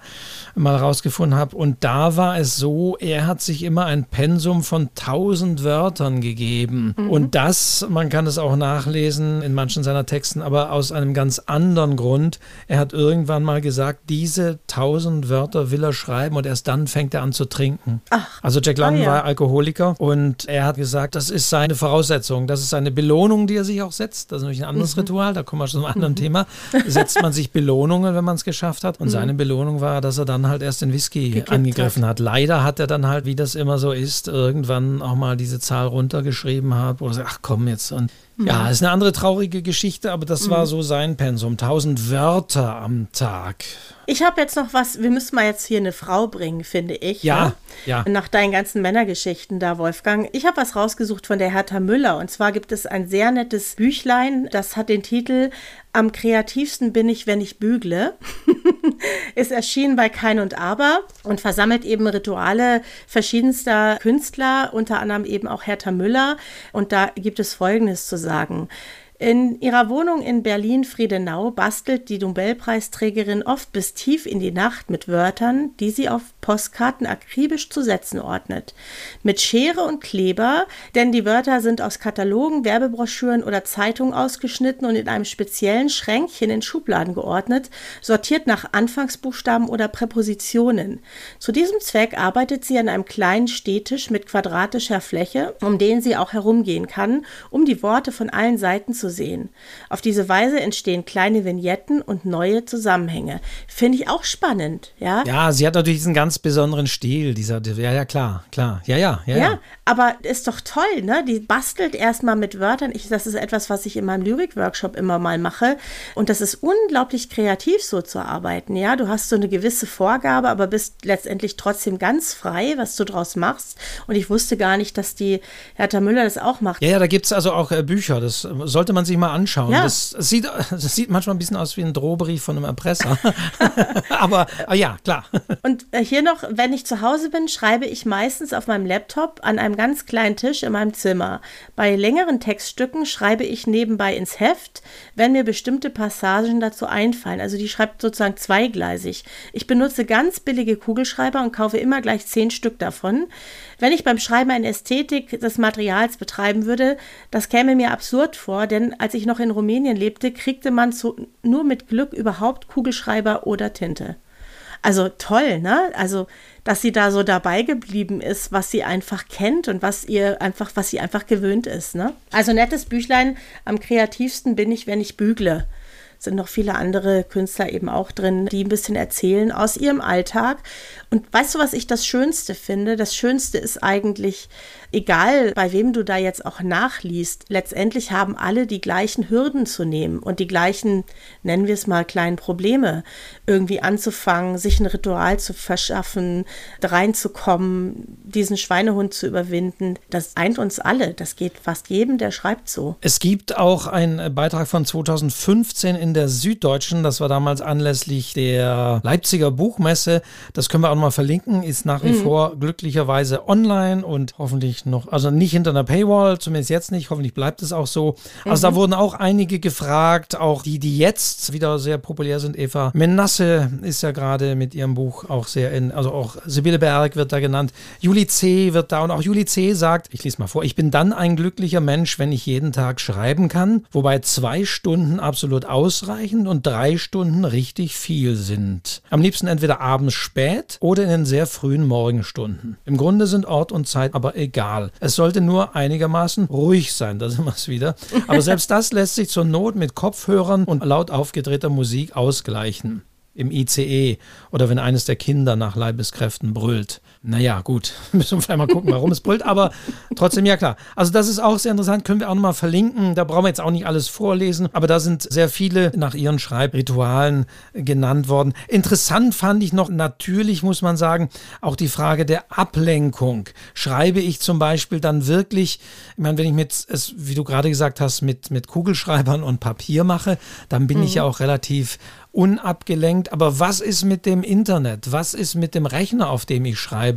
A: mal rausgefunden habe. Und da war es so, er hat sich immer ein Pensum von 1000 Wörtern gegeben. Mhm. Und das, man kann es auch nachlesen in manchen seiner Texten, aber aus einem ganz anderen Grund. Er hat irgendwann mal gesagt, diese 1000 Wörter will er schreiben und erst dann fängt er an zu trinken. Ach. Also Jack London ah, ja. war Alkoholiker und er hat gesagt, das ist seine Voraussetzung, das ist eine Belohnung, die er sich auch setzt. Das ist nämlich ein anderes mhm. Ritual, da kommen wir schon zu einem (laughs) anderen mhm. Thema. Setzt man sich Belohnungen, wenn man es geschafft hat. Und mhm. seine seine Belohnung war, dass er dann halt erst den Whisky Gekippt angegriffen hat. hat. Leider hat er dann halt, wie das immer so ist, irgendwann auch mal diese Zahl runtergeschrieben hat, wo er sagt, ach komm jetzt. Und ja, mhm. ist eine andere traurige Geschichte, aber das mhm. war so sein Pensum. Tausend Wörter am Tag.
B: Ich habe jetzt noch was, wir müssen mal jetzt hier eine Frau bringen, finde ich.
A: Ja, ne? ja.
B: Nach deinen ganzen Männergeschichten da, Wolfgang. Ich habe was rausgesucht von der Hertha Müller. Und zwar gibt es ein sehr nettes Büchlein, das hat den Titel Am kreativsten bin ich, wenn ich bügle. (laughs) ist erschienen bei Kein und Aber und versammelt eben Rituale verschiedenster Künstler, unter anderem eben auch Hertha Müller. Und da gibt es Folgendes zu sagen sagen, in ihrer Wohnung in Berlin-Friedenau bastelt die Nobelpreisträgerin oft bis tief in die Nacht mit Wörtern, die sie auf Postkarten akribisch zu setzen ordnet. Mit Schere und Kleber, denn die Wörter sind aus Katalogen, Werbebroschüren oder Zeitungen ausgeschnitten und in einem speziellen Schränkchen in Schubladen geordnet, sortiert nach Anfangsbuchstaben oder Präpositionen. Zu diesem Zweck arbeitet sie an einem kleinen Stehtisch mit quadratischer Fläche, um den sie auch herumgehen kann, um die Worte von allen Seiten zu sehen. Auf diese Weise entstehen kleine Vignetten und neue Zusammenhänge. Finde ich auch spannend, ja?
A: Ja, sie hat natürlich diesen ganz besonderen Stil, dieser, ja, ja, klar, klar. Ja, ja, ja.
B: Ja, aber ist doch toll, ne? Die bastelt erstmal mit Wörtern. Ich, das ist etwas, was ich in meinem Lyrik-Workshop immer mal mache. Und das ist unglaublich kreativ, so zu arbeiten, ja? Du hast so eine gewisse Vorgabe, aber bist letztendlich trotzdem ganz frei, was du draus machst. Und ich wusste gar nicht, dass die Hertha Müller das auch macht.
A: Ja, ja, da gibt es also auch äh, Bücher. Das sollte man man sich mal anschauen. Ja. Das, sieht, das sieht manchmal ein bisschen aus wie ein Drohbrief von einem Erpresser. (laughs) aber, aber, ja, klar.
B: Und äh, hier noch, wenn ich zu Hause bin, schreibe ich meistens auf meinem Laptop an einem ganz kleinen Tisch in meinem Zimmer. Bei längeren Textstücken schreibe ich nebenbei ins Heft, wenn mir bestimmte Passagen dazu einfallen. Also die schreibt sozusagen zweigleisig. Ich benutze ganz billige Kugelschreiber und kaufe immer gleich zehn Stück davon. Wenn ich beim Schreiben eine Ästhetik des Materials betreiben würde, das käme mir absurd vor, denn als ich noch in Rumänien lebte, kriegte man zu, nur mit Glück überhaupt Kugelschreiber oder Tinte. Also toll, ne? Also, dass sie da so dabei geblieben ist, was sie einfach kennt und was ihr einfach, was sie einfach gewöhnt ist, ne? Also nettes Büchlein, am kreativsten bin ich, wenn ich bügle sind noch viele andere Künstler eben auch drin, die ein bisschen erzählen aus ihrem Alltag. Und weißt du, was ich das Schönste finde? Das Schönste ist eigentlich, egal bei wem du da jetzt auch nachliest, letztendlich haben alle die gleichen Hürden zu nehmen und die gleichen, nennen wir es mal, kleinen Probleme irgendwie anzufangen, sich ein Ritual zu verschaffen, reinzukommen, diesen Schweinehund zu überwinden. Das eint uns alle. Das geht fast jedem, der schreibt so.
A: Es gibt auch einen Beitrag von 2015 in der Süddeutschen, das war damals anlässlich der Leipziger Buchmesse. Das können wir auch noch mal verlinken, ist nach wie mhm. vor glücklicherweise online und hoffentlich noch, also nicht hinter einer Paywall, zumindest jetzt nicht, hoffentlich bleibt es auch so. Also mhm. da wurden auch einige gefragt, auch die, die jetzt wieder sehr populär sind. Eva Menasse ist ja gerade mit ihrem Buch auch sehr in, also auch Sibylle Berg wird da genannt, Juli C. wird da und auch Juli C. sagt, ich lese mal vor, ich bin dann ein glücklicher Mensch, wenn ich jeden Tag schreiben kann, wobei zwei Stunden absolut ausreichen und drei Stunden richtig viel sind. Am liebsten entweder abends spät oder in den sehr frühen Morgenstunden. Im Grunde sind Ort und Zeit aber egal. Es sollte nur einigermaßen ruhig sein, da sind wir es wieder. Aber selbst das lässt sich zur Not mit Kopfhörern und laut aufgedrehter Musik ausgleichen im ICE oder wenn eines der Kinder nach Leibeskräften brüllt. Naja, gut, (laughs) müssen wir vielleicht mal gucken, warum es brüllt, aber trotzdem, ja klar. Also das ist auch sehr interessant, können wir auch nochmal verlinken. Da brauchen wir jetzt auch nicht alles vorlesen, aber da sind sehr viele nach ihren Schreibritualen genannt worden. Interessant fand ich noch, natürlich muss man sagen, auch die Frage der Ablenkung. Schreibe ich zum Beispiel dann wirklich, ich meine, wenn ich mit, es, wie du gerade gesagt hast, mit, mit Kugelschreibern und Papier mache, dann bin mhm. ich ja auch relativ unabgelenkt. Aber was ist mit dem Internet? Was ist mit dem Rechner, auf dem ich schreibe?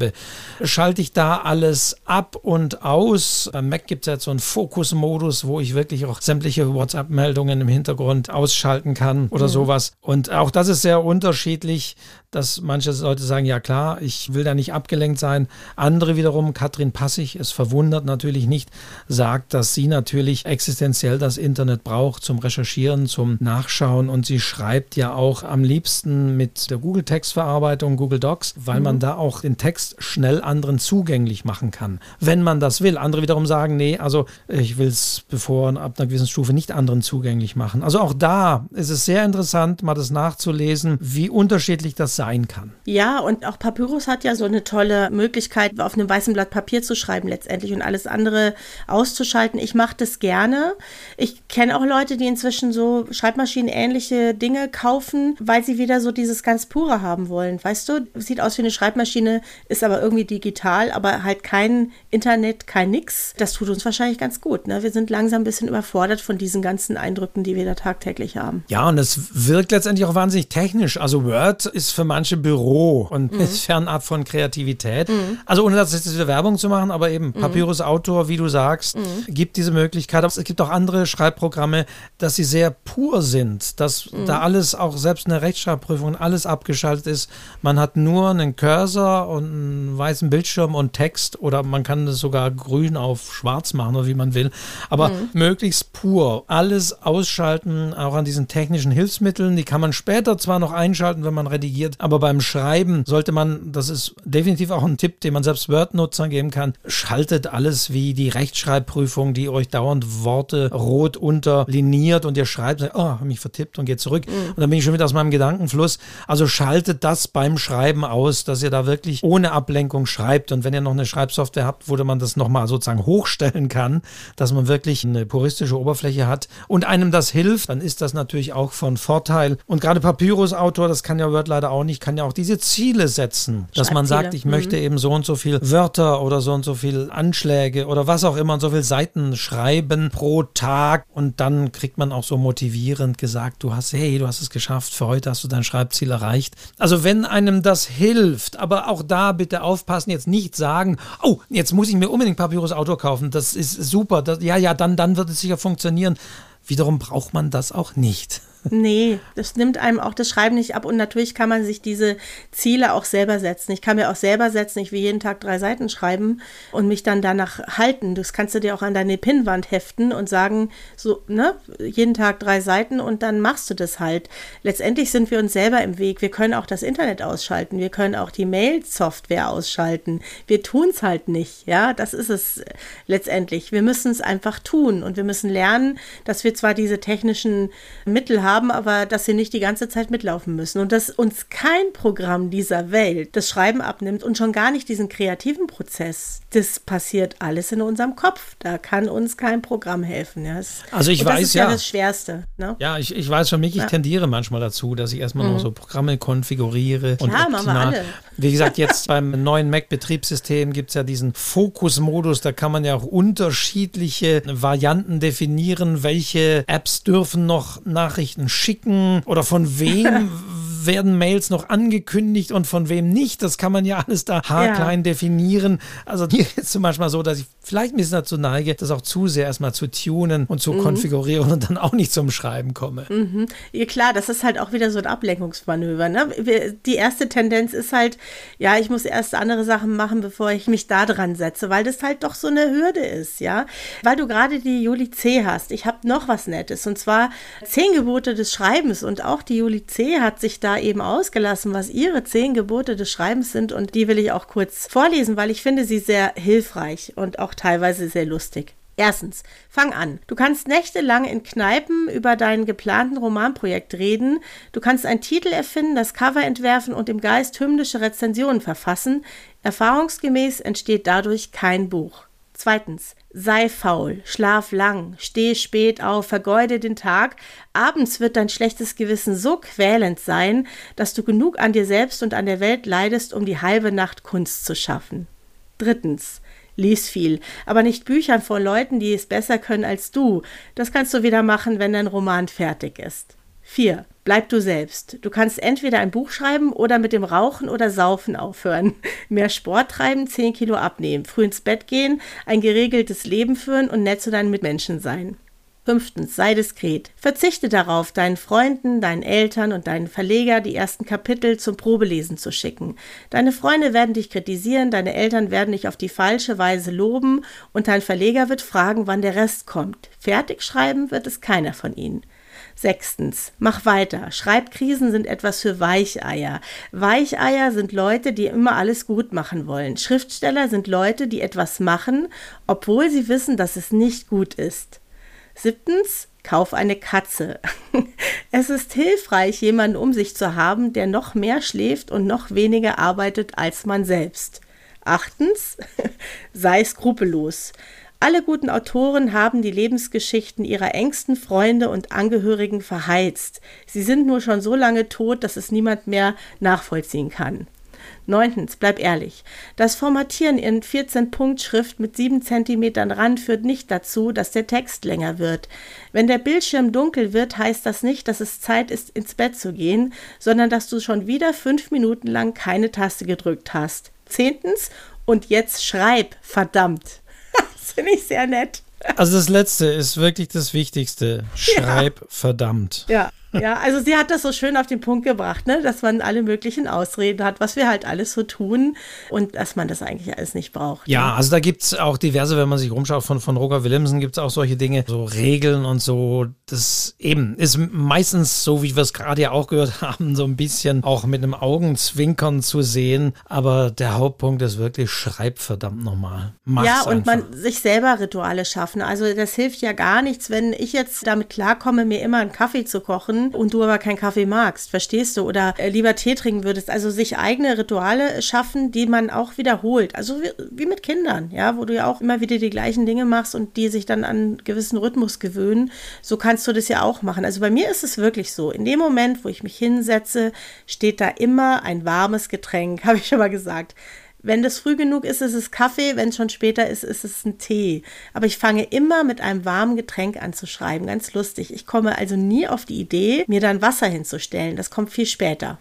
A: Schalte ich da alles ab und aus? Beim Mac gibt es jetzt so einen Fokusmodus, wo ich wirklich auch sämtliche WhatsApp-Meldungen im Hintergrund ausschalten kann oder mhm. sowas. Und auch das ist sehr unterschiedlich dass manche Leute sagen, ja klar, ich will da nicht abgelenkt sein. Andere wiederum, Katrin Passig, es verwundert natürlich nicht, sagt, dass sie natürlich existenziell das Internet braucht zum Recherchieren, zum Nachschauen und sie schreibt ja auch am liebsten mit der Google Textverarbeitung, Google Docs, weil mhm. man da auch den Text schnell anderen zugänglich machen kann, wenn man das will. Andere wiederum sagen, nee, also ich will es bevor ab einer gewissen Stufe nicht anderen zugänglich machen. Also auch da ist es sehr interessant, mal das nachzulesen, wie unterschiedlich das sein kann.
B: Ja, und auch Papyrus hat ja so eine tolle Möglichkeit, auf einem weißen Blatt Papier zu schreiben letztendlich und alles andere auszuschalten. Ich mache das gerne. Ich kenne auch Leute, die inzwischen so Schreibmaschinenähnliche Dinge kaufen, weil sie wieder so dieses ganz pure haben wollen. Weißt du, sieht aus wie eine Schreibmaschine, ist aber irgendwie digital, aber halt kein Internet, kein nix. Das tut uns wahrscheinlich ganz gut. Ne? Wir sind langsam ein bisschen überfordert von diesen ganzen Eindrücken, die wir da tagtäglich haben.
A: Ja, und es wirkt letztendlich auch wahnsinnig technisch. Also Word ist für manche Büro und mhm. ist fernab von Kreativität. Mhm. Also ohne das jetzt Werbung zu machen, aber eben mhm. Papyrus Autor, wie du sagst, mhm. gibt diese Möglichkeit. Es gibt auch andere Schreibprogramme, dass sie sehr pur sind, dass mhm. da alles, auch selbst eine Rechtschreibprüfung, alles abgeschaltet ist. Man hat nur einen Cursor und einen weißen Bildschirm und Text oder man kann das sogar grün auf schwarz machen oder wie man will. Aber mhm. möglichst pur. Alles ausschalten, auch an diesen technischen Hilfsmitteln. Die kann man später zwar noch einschalten, wenn man redigiert, aber beim Schreiben sollte man, das ist definitiv auch ein Tipp, den man selbst Word-Nutzern geben kann, schaltet alles wie die Rechtschreibprüfung, die euch dauernd Worte rot unterliniert und ihr schreibt, oh, hab mich vertippt und geht zurück. Mhm. Und dann bin ich schon wieder aus meinem Gedankenfluss. Also schaltet das beim Schreiben aus, dass ihr da wirklich ohne Ablenkung schreibt. Und wenn ihr noch eine Schreibsoftware habt, wo man das nochmal sozusagen hochstellen kann, dass man wirklich eine puristische Oberfläche hat und einem das hilft, dann ist das natürlich auch von Vorteil. Und gerade Papyrus-Autor, das kann ja Word leider auch nicht, kann ja auch diese Ziele setzen, dass man sagt, ich mhm. möchte eben so und so viel Wörter oder so und so viel Anschläge oder was auch immer und so viel Seiten schreiben pro Tag und dann kriegt man auch so motivierend gesagt, du hast, hey, du hast es geschafft, für heute hast du dein Schreibziel erreicht. Also wenn einem das hilft, aber auch da bitte aufpassen, jetzt nicht sagen, oh, jetzt muss ich mir unbedingt Papyrus Auto kaufen, das ist super, das, ja, ja, dann, dann wird es sicher funktionieren. Wiederum braucht man das auch nicht.
B: Nee, das nimmt einem auch das Schreiben nicht ab. Und natürlich kann man sich diese Ziele auch selber setzen. Ich kann mir auch selber setzen, ich will jeden Tag drei Seiten schreiben und mich dann danach halten. Das kannst du dir auch an deine Pinnwand heften und sagen, so, ne, jeden Tag drei Seiten und dann machst du das halt. Letztendlich sind wir uns selber im Weg. Wir können auch das Internet ausschalten. Wir können auch die Mail-Software ausschalten. Wir tun es halt nicht. Ja, das ist es letztendlich. Wir müssen es einfach tun und wir müssen lernen, dass wir zwar diese technischen Mittel haben, aber dass sie nicht die ganze Zeit mitlaufen müssen und dass uns kein Programm dieser Welt das Schreiben abnimmt und schon gar nicht diesen kreativen Prozess. Das passiert alles in unserem Kopf. Da kann uns kein Programm helfen. Ja.
A: also ich weiß
B: das ist
A: ja,
B: ja das Schwerste. Ne?
A: Ja, ich, ich weiß schon, mich, ich ja. tendiere manchmal dazu, dass ich erstmal mhm. noch so Programme konfiguriere
B: und Klar, optimal. Machen wir alle.
A: Wie gesagt, jetzt beim neuen Mac-Betriebssystem gibt es ja diesen Fokus-Modus, da kann man ja auch unterschiedliche Varianten definieren, welche Apps dürfen noch Nachrichten schicken oder von wem (laughs) werden Mails noch angekündigt und von wem nicht. Das kann man ja alles da haarklein ja. definieren. Also (laughs) hier ist zum Beispiel so, dass ich vielleicht ein bisschen dazu neige, das auch zu sehr erstmal zu tunen und zu mhm. konfigurieren und dann auch nicht zum Schreiben komme.
B: Mhm. Ja klar, das ist halt auch wieder so ein Ablenkungsmanöver. Ne? Die erste Tendenz ist halt, ja, ich muss erst andere Sachen machen, bevor ich mich da dran setze, weil das halt doch so eine Hürde ist, ja. Weil du gerade die Juli C hast. Ich habe noch was Nettes und zwar zehn Gebote des Schreibens und auch die Juli C hat sich da eben ausgelassen, was ihre zehn Gebote des Schreibens sind und die will ich auch kurz vorlesen, weil ich finde sie sehr hilfreich und auch teilweise sehr lustig. Erstens, fang an. Du kannst nächtelang in Kneipen über deinen geplanten Romanprojekt reden. Du kannst einen Titel erfinden, das Cover entwerfen und im Geist hymnische Rezensionen verfassen. Erfahrungsgemäß entsteht dadurch kein Buch. Zweitens, sei faul, schlaf lang, steh spät auf, vergeude den Tag. Abends wird dein schlechtes Gewissen so quälend sein, dass du genug an dir selbst und an der Welt leidest, um die halbe Nacht Kunst zu schaffen. Drittens, lies viel, aber nicht Büchern vor Leuten, die es besser können als du. Das kannst du wieder machen, wenn dein Roman fertig ist. 4. Bleib du selbst. Du kannst entweder ein Buch schreiben oder mit dem Rauchen oder Saufen aufhören. (laughs) Mehr Sport treiben, 10 Kilo abnehmen, früh ins Bett gehen, ein geregeltes Leben führen und nett zu deinen Mitmenschen sein. Fünftens, sei diskret. Verzichte darauf, deinen Freunden, deinen Eltern und deinen Verleger die ersten Kapitel zum Probelesen zu schicken. Deine Freunde werden dich kritisieren, deine Eltern werden dich auf die falsche Weise loben und dein Verleger wird fragen, wann der Rest kommt. Fertig schreiben wird es keiner von ihnen. Sechstens, mach weiter. Schreibkrisen sind etwas für Weicheier. Weicheier sind Leute, die immer alles gut machen wollen. Schriftsteller sind Leute, die etwas machen, obwohl sie wissen, dass es nicht gut ist. Siebtens, kauf eine Katze. (laughs) es ist hilfreich, jemanden um sich zu haben, der noch mehr schläft und noch weniger arbeitet als man selbst. Achtens, (laughs) sei skrupellos. Alle guten Autoren haben die Lebensgeschichten ihrer engsten Freunde und Angehörigen verheizt. Sie sind nur schon so lange tot, dass es niemand mehr nachvollziehen kann. Neuntens, bleib ehrlich. Das Formatieren in 14-Punkt-Schrift mit 7 cm Rand führt nicht dazu, dass der Text länger wird. Wenn der Bildschirm dunkel wird, heißt das nicht, dass es Zeit ist, ins Bett zu gehen, sondern dass du schon wieder fünf Minuten lang keine Taste gedrückt hast. Zehntens, und jetzt schreib, verdammt. Das finde ich sehr nett.
A: Also das Letzte ist wirklich das Wichtigste. Schreib ja. verdammt.
B: Ja. Ja, also sie hat das so schön auf den Punkt gebracht, ne, dass man alle möglichen Ausreden hat, was wir halt alles so tun und dass man das eigentlich alles nicht braucht.
A: Ja, ne? also da gibt es auch diverse, wenn man sich rumschaut, von, von Roger Willemsen gibt es auch solche Dinge, so Regeln und so. Das eben ist meistens so, wie wir es gerade ja auch gehört (laughs) haben, so ein bisschen auch mit einem Augenzwinkern zu sehen. Aber der Hauptpunkt ist wirklich, schreib verdammt nochmal.
B: Ja, und einfach. man sich selber Rituale schaffen. Also das hilft ja gar nichts, wenn ich jetzt damit klarkomme, mir immer einen Kaffee zu kochen und du aber keinen Kaffee magst, verstehst du? Oder äh, lieber Tee trinken würdest. Also sich eigene Rituale schaffen, die man auch wiederholt. Also wie, wie mit Kindern, ja, wo du ja auch immer wieder die gleichen Dinge machst und die sich dann an einen gewissen Rhythmus gewöhnen. So kannst du das ja auch machen. Also bei mir ist es wirklich so. In dem Moment, wo ich mich hinsetze, steht da immer ein warmes Getränk, (laughs) habe ich schon mal gesagt. Wenn das früh genug ist, ist es Kaffee, wenn es schon später ist, ist es ein Tee. Aber ich fange immer mit einem warmen Getränk an zu schreiben, ganz lustig. Ich komme also nie auf die Idee, mir dann Wasser hinzustellen. Das kommt viel später.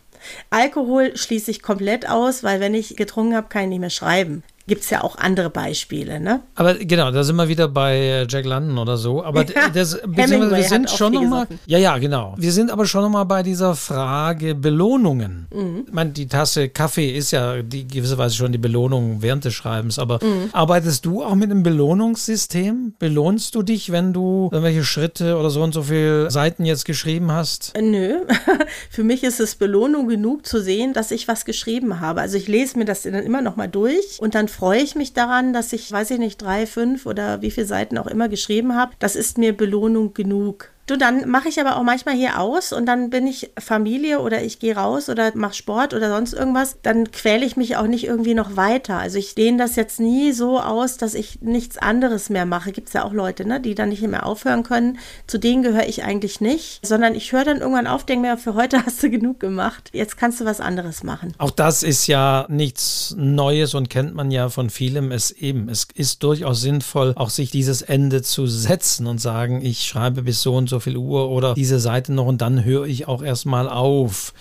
B: Alkohol schließe ich komplett aus, weil wenn ich getrunken habe, kann ich nicht mehr schreiben. Gibt es ja auch andere Beispiele, ne?
A: Aber genau, da sind wir wieder bei Jack London oder so. Aber ja, das, wir sind schon nochmal. Ja, ja, genau. Wir sind aber schon nochmal bei dieser Frage Belohnungen. Mhm. Ich meine, die Tasse Kaffee ist ja die gewisserweise schon die Belohnung während des Schreibens. Aber mhm. arbeitest du auch mit einem Belohnungssystem? Belohnst du dich, wenn du irgendwelche Schritte oder so und so viele Seiten jetzt geschrieben hast?
B: Nö. (laughs) Für mich ist es Belohnung genug zu sehen, dass ich was geschrieben habe. Also ich lese mir das dann immer nochmal durch und dann freue ich mich daran, dass ich, weiß ich nicht, drei, fünf oder wie viele Seiten auch immer geschrieben habe. Das ist mir Belohnung genug. Du, dann mache ich aber auch manchmal hier aus und dann bin ich Familie oder ich gehe raus oder mache Sport oder sonst irgendwas. Dann quäle ich mich auch nicht irgendwie noch weiter. Also ich dehne das jetzt nie so aus, dass ich nichts anderes mehr mache. Gibt es ja auch Leute, ne, die dann nicht mehr aufhören können. Zu denen gehöre ich eigentlich nicht, sondern ich höre dann irgendwann auf, denke mir, für heute (laughs) hast du genug gemacht. Jetzt kannst du was anderes machen.
A: Auch das ist ja nichts Neues und kennt man ja von vielem. Es eben, es ist durchaus sinnvoll, auch sich dieses Ende zu setzen und sagen, ich schreibe bis so und so viel Uhr oder diese Seite noch und dann höre ich auch erstmal auf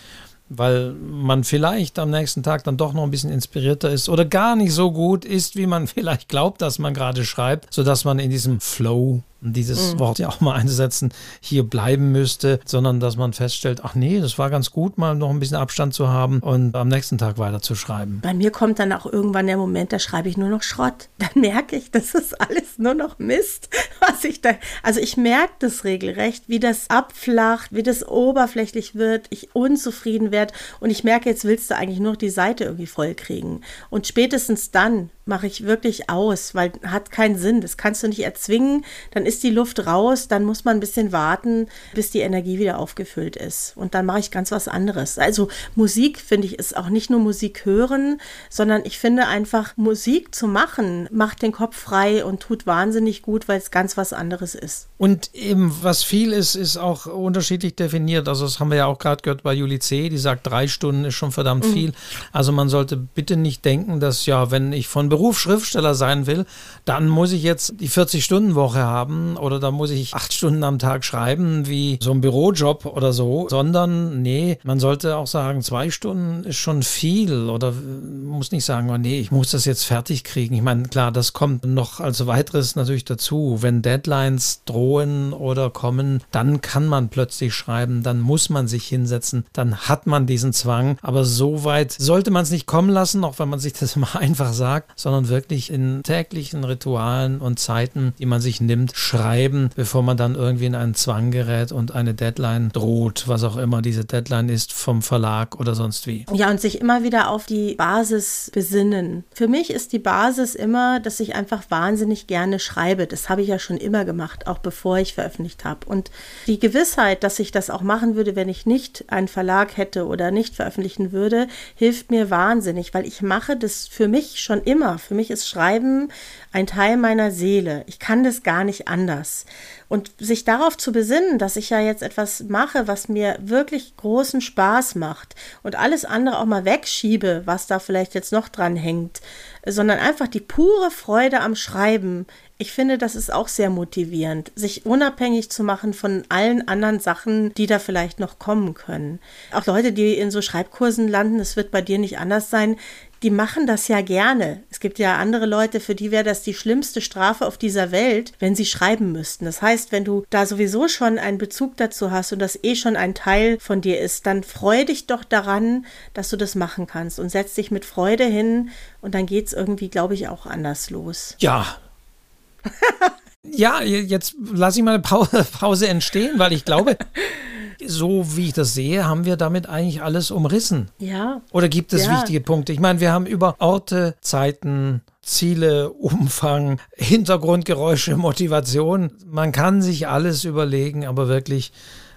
A: weil man vielleicht am nächsten Tag dann doch noch ein bisschen inspirierter ist oder gar nicht so gut ist, wie man (laughs) vielleicht glaubt, dass man gerade schreibt, sodass man in diesem Flow dieses mhm. Wort ja auch mal einzusetzen, hier bleiben müsste, sondern dass man feststellt, ach nee, das war ganz gut, mal noch ein bisschen Abstand zu haben und am nächsten Tag weiter zu schreiben.
B: Bei mir kommt dann auch irgendwann der Moment, da schreibe ich nur noch Schrott. (laughs) Dann merke ich, das ist alles nur noch Mist, (laughs) was ich da, also ich merke das regelrecht, wie das abflacht, wie das oberflächlich wird, ich unzufrieden werde und ich merke, jetzt willst du eigentlich nur die Seite irgendwie voll kriegen. Und spätestens dann mache ich wirklich aus, weil hat keinen Sinn. Das kannst du nicht erzwingen. Dann ist die Luft raus, dann muss man ein bisschen warten, bis die Energie wieder aufgefüllt ist. Und dann mache ich ganz was anderes. Also Musik, finde ich, ist auch nicht nur Musik hören, sondern ich finde einfach, Musik zu machen, macht den Kopf frei und tut wahnsinnig gut, weil es ganz was anderes ist.
A: Und eben, was viel ist, ist auch unterschiedlich definiert. Also das haben wir ja auch gerade gehört bei Juli C., die drei Stunden ist schon verdammt mhm. viel. Also man sollte bitte nicht denken, dass ja, wenn ich von Beruf Schriftsteller sein will, dann muss ich jetzt die 40-Stunden-Woche haben oder dann muss ich acht Stunden am Tag schreiben, wie so ein Bürojob oder so, sondern nee, man sollte auch sagen, zwei Stunden ist schon viel oder muss nicht sagen, oh nee, ich muss das jetzt fertig kriegen. Ich meine, klar, das kommt noch als weiteres natürlich dazu. Wenn Deadlines drohen oder kommen, dann kann man plötzlich schreiben, dann muss man sich hinsetzen, dann hat man diesen Zwang. Aber so weit sollte man es nicht kommen lassen, auch wenn man sich das (laughs) immer einfach sagt, sondern sondern wirklich in täglichen Ritualen und Zeiten, die man sich nimmt, schreiben, bevor man dann irgendwie in einen Zwang gerät und eine Deadline droht, was auch immer diese Deadline ist vom Verlag oder sonst wie.
B: Ja, und sich immer wieder auf die Basis besinnen. Für mich ist die Basis immer, dass ich einfach wahnsinnig gerne schreibe. Das habe ich ja schon immer gemacht, auch bevor ich veröffentlicht habe. Und die Gewissheit, dass ich das auch machen würde, wenn ich nicht einen Verlag hätte oder nicht veröffentlichen würde, hilft mir wahnsinnig, weil ich mache das für mich schon immer für mich ist Schreiben ein Teil meiner Seele. Ich kann das gar nicht anders. Und sich darauf zu besinnen, dass ich ja jetzt etwas mache, was mir wirklich großen Spaß macht und alles andere auch mal wegschiebe, was da vielleicht jetzt noch dran hängt, sondern einfach die pure Freude am Schreiben. Ich finde, das ist auch sehr motivierend, sich unabhängig zu machen von allen anderen Sachen, die da vielleicht noch kommen können. Auch Leute, die in so Schreibkursen landen, es wird bei dir nicht anders sein, die machen das ja gerne. Es gibt ja andere Leute, für die wäre das die schlimmste Strafe auf dieser Welt, wenn sie schreiben müssten. Das heißt, wenn du da sowieso schon einen Bezug dazu hast und das eh schon ein Teil von dir ist, dann freu dich doch daran, dass du das machen kannst und setz dich mit Freude hin und dann geht es irgendwie, glaube ich, auch anders los.
A: Ja. (laughs) ja, jetzt lasse ich mal eine Pause, (laughs) Pause entstehen, weil ich glaube, so wie ich das sehe, haben wir damit eigentlich alles umrissen.
B: Ja.
A: Oder gibt es
B: ja.
A: wichtige Punkte? Ich meine, wir haben über Orte, Zeiten, Ziele, Umfang, Hintergrundgeräusche, Motivation. Man kann sich alles überlegen, aber wirklich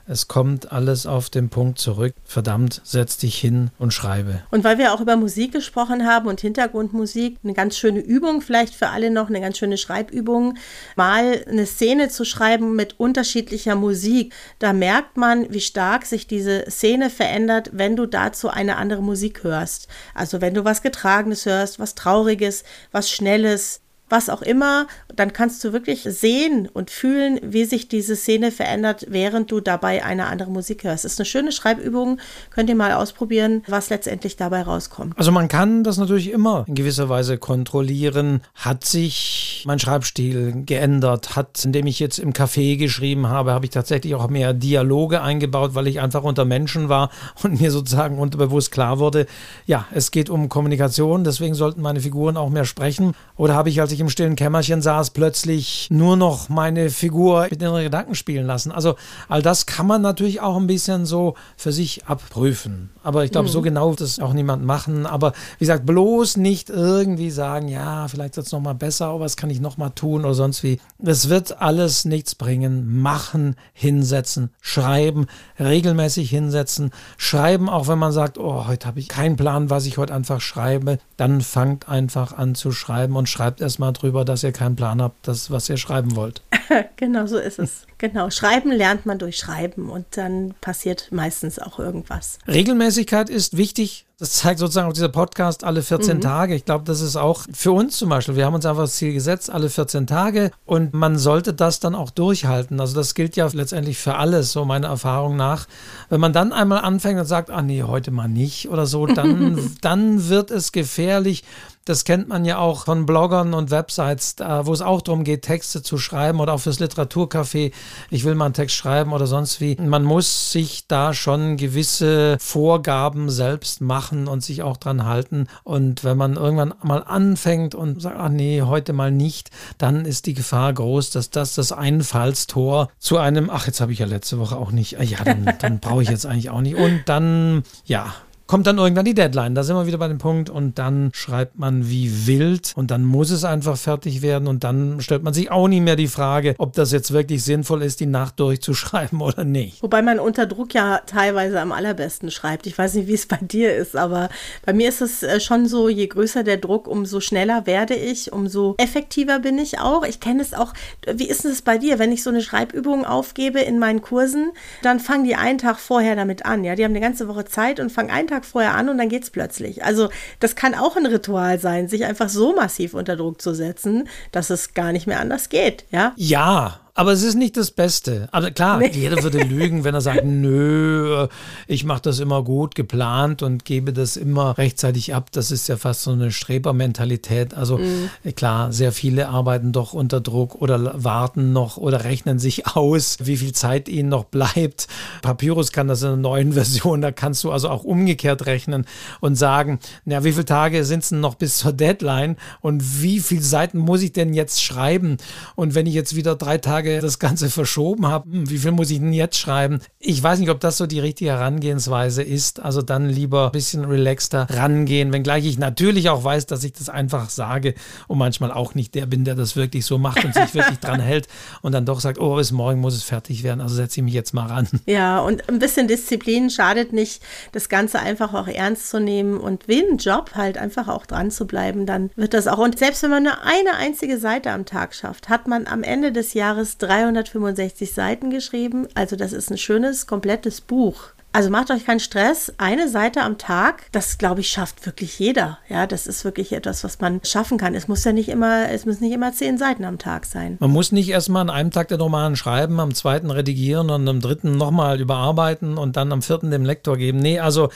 A: es kommt alles auf den Punkt zurück. Verdammt, setz dich hin und schreibe.
B: Und weil wir auch über Musik gesprochen haben und Hintergrundmusik, eine ganz schöne Übung vielleicht für alle noch, eine ganz schöne Schreibübung, mal eine Szene zu schreiben mit unterschiedlicher Musik. Da merkt man, wie stark sich diese Szene verändert, wenn du dazu eine andere Musik hörst. Also wenn du was Getragenes hörst, was Trauriges, was Schnelles, was auch immer. Dann kannst du wirklich sehen und fühlen, wie sich diese Szene verändert, während du dabei eine andere Musik hörst. Ist eine schöne Schreibübung. Könnt ihr mal ausprobieren, was letztendlich dabei rauskommt.
A: Also man kann das natürlich immer in gewisser Weise kontrollieren. Hat sich mein Schreibstil geändert? Hat, indem ich jetzt im Café geschrieben habe, habe ich tatsächlich auch mehr Dialoge eingebaut, weil ich einfach unter Menschen war und mir sozusagen unterbewusst klar wurde, ja, es geht um Kommunikation, deswegen sollten meine Figuren auch mehr sprechen. Oder habe ich, als ich im stillen Kämmerchen saß, plötzlich nur noch meine Figur mit den Gedanken spielen lassen? Also all das kann man natürlich auch ein bisschen so für sich abprüfen. Aber ich glaube, mhm. so genau wird das auch niemand machen. Aber wie gesagt, bloß nicht irgendwie sagen, ja, vielleicht wird es nochmal besser, aber was kann ich nochmal tun oder sonst wie. Es wird alles nichts bringen. Machen, hinsetzen, schreiben, regelmäßig hinsetzen, schreiben, auch wenn man sagt, oh, heute habe ich keinen Plan, was ich heute einfach schreibe. Dann fangt einfach an zu schreiben und schreibt erstmal drüber, dass ihr keinen Plan habt, das, was ihr schreiben wollt. (laughs)
B: genau, so ist es. Genau, schreiben lernt man durch Schreiben und dann passiert meistens auch irgendwas.
A: Regelmäßigkeit ist wichtig. Das zeigt sozusagen auch dieser Podcast alle 14 mhm. Tage. Ich glaube, das ist auch für uns zum Beispiel. Wir haben uns einfach das Ziel gesetzt, alle 14 Tage und man sollte das dann auch durchhalten. Also das gilt ja letztendlich für alles, so meiner Erfahrung nach. Wenn man dann einmal anfängt und sagt, ah nee, heute mal nicht oder so, dann, (laughs) dann wird es gefährlich. Das kennt man ja auch von Bloggern und Websites, wo es auch darum geht, Texte zu schreiben oder auch fürs Literaturcafé. Ich will mal einen Text schreiben oder sonst wie. Man muss sich da schon gewisse Vorgaben selbst machen und sich auch dran halten. Und wenn man irgendwann mal anfängt und sagt, ach nee, heute mal nicht, dann ist die Gefahr groß, dass das das Einfallstor zu einem, ach, jetzt habe ich ja letzte Woche auch nicht, ah ja, dann, dann brauche ich jetzt eigentlich auch nicht. Und dann, ja, kommt dann irgendwann die Deadline. Da sind wir wieder bei dem Punkt und dann schreibt man wie wild und dann muss es einfach fertig werden und dann stellt man sich auch nie mehr die Frage, ob das jetzt wirklich sinnvoll ist, die Nacht durchzuschreiben (laughs) oder nicht.
B: Wobei man unter Druck ja teilweise am allerbesten schreibt. Ich weiß nicht, wie es bei dir ist, aber bei mir ist es äh, schon so, je größer der Druck, umso schneller werde ich, umso effektiver bin ich auch. Ich kenne es auch, wie ist es bei dir, wenn ich so eine Schreibübung aufgebe in meinen Kursen, dann fangen die einen Tag vorher damit an. Ja, die haben eine ganze Woche Zeit und fangen einen Tag Tag vorher an und dann geht es plötzlich. Also das kann auch ein Ritual sein, sich einfach so massiv unter Druck zu setzen, dass es gar nicht mehr anders geht. Ja,
A: ja aber es ist nicht das Beste. Aber klar, nee. jeder würde (laughs) lügen, wenn er sagt, nö, ich mache das immer gut geplant und gebe das immer rechtzeitig ab. Das ist ja fast so eine Strebermentalität. Also mhm. klar, sehr viele arbeiten doch unter Druck oder warten noch oder rechnen sich aus, wie viel Zeit ihnen noch bleibt. Papyrus kann das in einer neuen (laughs) Version, da kannst du also auch umgekehrt rechnen und sagen, na, wie viele Tage sind es denn noch bis zur Deadline und wie viele Seiten muss ich denn jetzt schreiben? Und wenn ich jetzt wieder drei Tage Tage das Ganze verschoben habe, hm, wie viel muss ich denn jetzt schreiben? Ich weiß nicht, ob das so die richtige Herangehensweise ist. Also dann lieber ein bisschen relaxter rangehen, wenngleich ich natürlich auch weiß, dass ich das einfach sage und manchmal auch nicht der bin, der das wirklich so macht und sich (laughs) wirklich dran hält und dann doch sagt, oh, bis morgen muss es fertig werden, also setze ich mich jetzt mal ran.
B: Ja, und ein bisschen Disziplin schadet nicht, das Ganze einfach auch ernst zu nehmen und ein Job halt einfach auch dran zu bleiben, dann wird das auch. Und selbst wenn man nur eine einzige Seite am Tag schafft, hat man am Ende des Jahres 365 Seiten geschrieben. Also das ist ein schönes, komplettes Buch. Also macht euch keinen Stress. Eine Seite am Tag, das glaube ich schafft wirklich jeder. Ja, das ist wirklich etwas, was man schaffen kann. Es muss ja nicht immer, es müssen nicht immer zehn Seiten am Tag sein.
A: Man muss nicht erstmal an einem Tag den Roman schreiben, am zweiten redigieren und am dritten nochmal überarbeiten und dann am vierten dem Lektor geben. Nee, also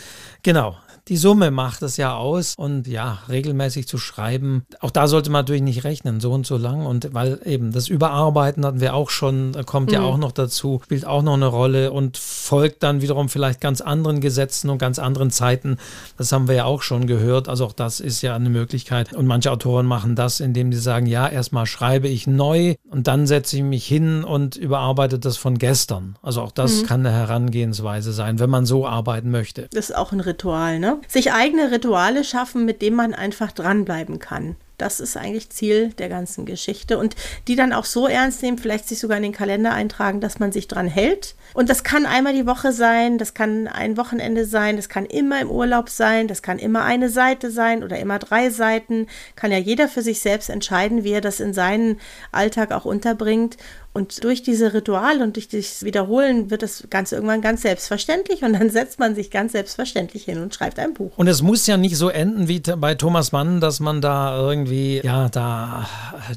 A: genau die Summe macht es ja aus. Und ja, regelmäßig zu schreiben, auch da sollte man natürlich nicht rechnen, so und so lang. Und weil eben das Überarbeiten hatten wir auch schon, kommt mhm. ja auch noch dazu, spielt auch noch eine Rolle und folgt dann wiederum vielleicht ganz anderen Gesetzen und ganz anderen Zeiten. Das haben wir ja auch schon gehört. Also auch das ist ja eine Möglichkeit. Und manche Autoren machen das, indem sie sagen, ja, erstmal schreibe ich neu und dann setze ich mich hin und überarbeite das von gestern. Also auch das mhm. kann eine Herangehensweise sein, wenn man so arbeiten möchte.
B: Das ist auch ein Ritual, ne? Sich eigene Rituale schaffen, mit denen man einfach dranbleiben kann. Das ist eigentlich Ziel der ganzen Geschichte. Und die dann auch so ernst nehmen, vielleicht sich sogar in den Kalender eintragen, dass man sich dran hält. Und das kann einmal die Woche sein, das kann ein Wochenende sein, das kann immer im Urlaub sein, das kann immer eine Seite sein oder immer drei Seiten. Kann ja jeder für sich selbst entscheiden, wie er das in seinen Alltag auch unterbringt. Und durch diese Rituale und durch das Wiederholen wird das Ganze irgendwann ganz selbstverständlich und dann setzt man sich ganz selbstverständlich hin und schreibt ein Buch.
A: Und es muss ja nicht so enden wie bei Thomas Mann, dass man da irgendwie, ja, da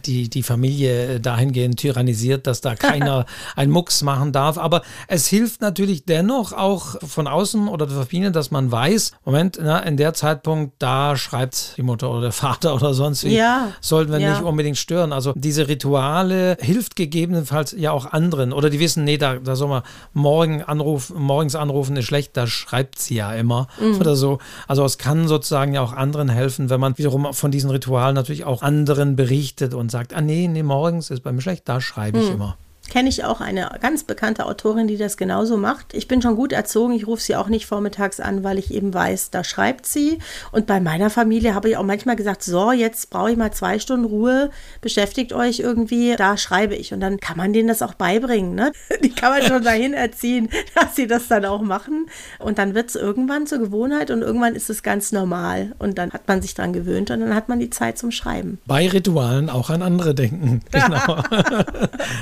A: die, die Familie dahingehend tyrannisiert, dass da keiner (laughs) ein Mucks machen darf. Aber es hilft natürlich dennoch auch von außen oder der Familie, dass man weiß, Moment, na, in der Zeitpunkt, da schreibt die Mutter oder der Vater (laughs) oder sonst wie, ja, sollten wir ja. nicht unbedingt stören. Also diese Rituale hilft gegebenenfalls ja auch anderen. Oder die wissen, nee, da, da soll man morgen anrufen, morgens anrufen ist schlecht, da schreibt sie ja immer mhm. oder so. Also es kann sozusagen ja auch anderen helfen, wenn man wiederum von diesen Ritualen natürlich auch anderen berichtet und sagt, ah nee, nee, morgens ist bei mir schlecht, da schreibe ich mhm. immer
B: kenne ich auch eine ganz bekannte Autorin, die das genauso macht. Ich bin schon gut erzogen, ich rufe sie auch nicht vormittags an, weil ich eben weiß, da schreibt sie. Und bei meiner Familie habe ich auch manchmal gesagt, so, jetzt brauche ich mal zwei Stunden Ruhe, beschäftigt euch irgendwie, da schreibe ich. Und dann kann man denen das auch beibringen. Ne? (laughs) Die kann man schon dahin erziehen, (laughs) dass sie das dann auch machen. Und dann wird es irgendwann zur Gewohnheit und irgendwann ist es ganz normal. Und dann hat man sich daran gewöhnt und dann hat man die Zeit zum Schreiben.
A: Bei Ritualen auch an andere denken. (laughs) Genau.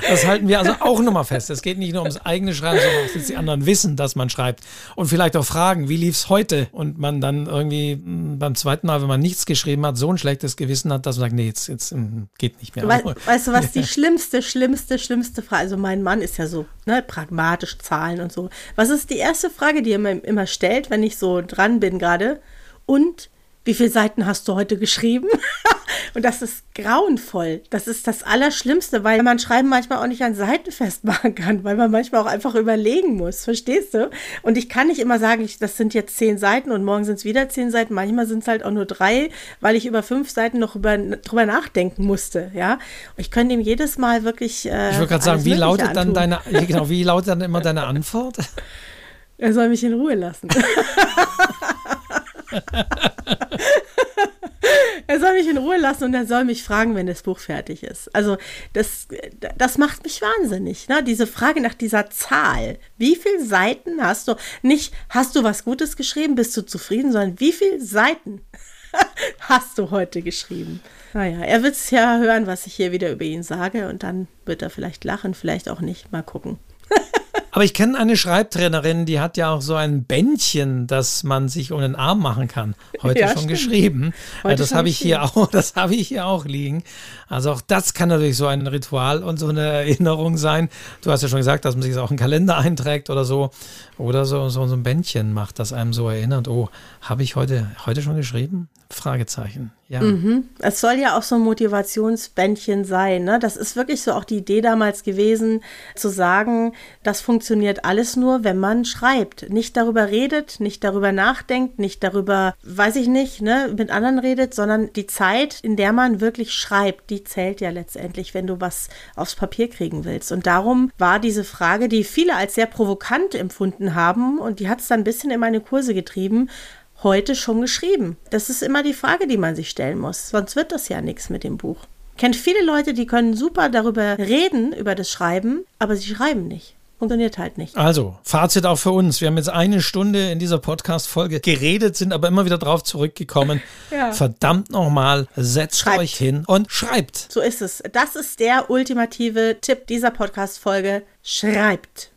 A: das halten wir also auch nochmal fest. Es geht nicht nur ums eigene Schreiben, sondern auch, dass die anderen wissen, dass man schreibt. Und vielleicht auch fragen, wie lief es heute? Und man dann irgendwie hm, beim zweiten Mal, wenn man nichts geschrieben hat, so ein schlechtes Gewissen hat, dass man sagt, nee, jetzt, jetzt hm, geht nicht mehr.
B: We weißt du, was die (laughs) schlimmste, schlimmste, schlimmste Frage, also mein Mann ist ja so ne, pragmatisch, Zahlen und so. Was ist die erste Frage, die er mir immer stellt, wenn ich so dran bin gerade? Und wie viele Seiten hast du heute geschrieben? (laughs) und das ist grauenvoll. Das ist das Allerschlimmste, weil man Schreiben manchmal auch nicht an Seiten festmachen kann, weil man manchmal auch einfach überlegen muss. Verstehst du? Und ich kann nicht immer sagen, ich, das sind jetzt zehn Seiten und morgen sind es wieder zehn Seiten. Manchmal sind es halt auch nur drei, weil ich über fünf Seiten noch über, drüber nachdenken musste. Ja, ich könnte ihm jedes Mal wirklich.
A: Äh, ich wollte gerade sagen, wie lautet antun. dann deine, genau, wie lautet dann immer deine Antwort? (laughs)
B: Er soll mich in Ruhe lassen. (laughs) er soll mich in Ruhe lassen und er soll mich fragen, wenn das Buch fertig ist. Also das, das macht mich wahnsinnig. Ne? Diese Frage nach dieser Zahl. Wie viele Seiten hast du? Nicht, hast du was Gutes geschrieben, bist du zufrieden, sondern wie viele Seiten (laughs) hast du heute geschrieben? Naja, er wird es ja hören, was ich hier wieder über ihn sage und dann wird er vielleicht lachen, vielleicht auch nicht. Mal gucken.
A: Aber ich kenne eine Schreibtrainerin, die hat ja auch so ein Bändchen, das man sich um den Arm machen kann. Heute ja, schon stimmt. geschrieben. Heute das habe ich hier auch, (laughs) das habe ich hier auch liegen. Also auch das kann natürlich so ein Ritual und so eine Erinnerung sein. Du hast ja schon gesagt, dass man sich das auch in den Kalender einträgt oder so. Oder so, so, so ein Bändchen macht, das einem so erinnert. Oh, habe ich heute, heute schon geschrieben? Fragezeichen. Ja.
B: Mhm. Es soll ja auch so ein Motivationsbändchen sein. Ne? Das ist wirklich so auch die Idee damals gewesen, zu sagen, das funktioniert alles nur, wenn man schreibt. Nicht darüber redet, nicht darüber nachdenkt, nicht darüber, weiß ich nicht, ne, mit anderen redet, sondern die Zeit, in der man wirklich schreibt, die zählt ja letztendlich, wenn du was aufs Papier kriegen willst. Und darum war diese Frage, die viele als sehr provokant empfunden haben, und die hat es dann ein bisschen in meine Kurse getrieben, heute schon geschrieben? Das ist immer die Frage, die man sich stellen muss. Sonst wird das ja nichts mit dem Buch. Kennt viele Leute, die können super darüber reden, über das Schreiben, aber sie schreiben nicht. Funktioniert halt nicht.
A: Also, Fazit auch für uns. Wir haben jetzt eine Stunde in dieser Podcast-Folge geredet, sind aber immer wieder drauf zurückgekommen. (laughs) ja. Verdammt nochmal, setzt schreibt. euch hin und schreibt.
B: So ist es. Das ist der ultimative Tipp dieser Podcast-Folge. Schreibt.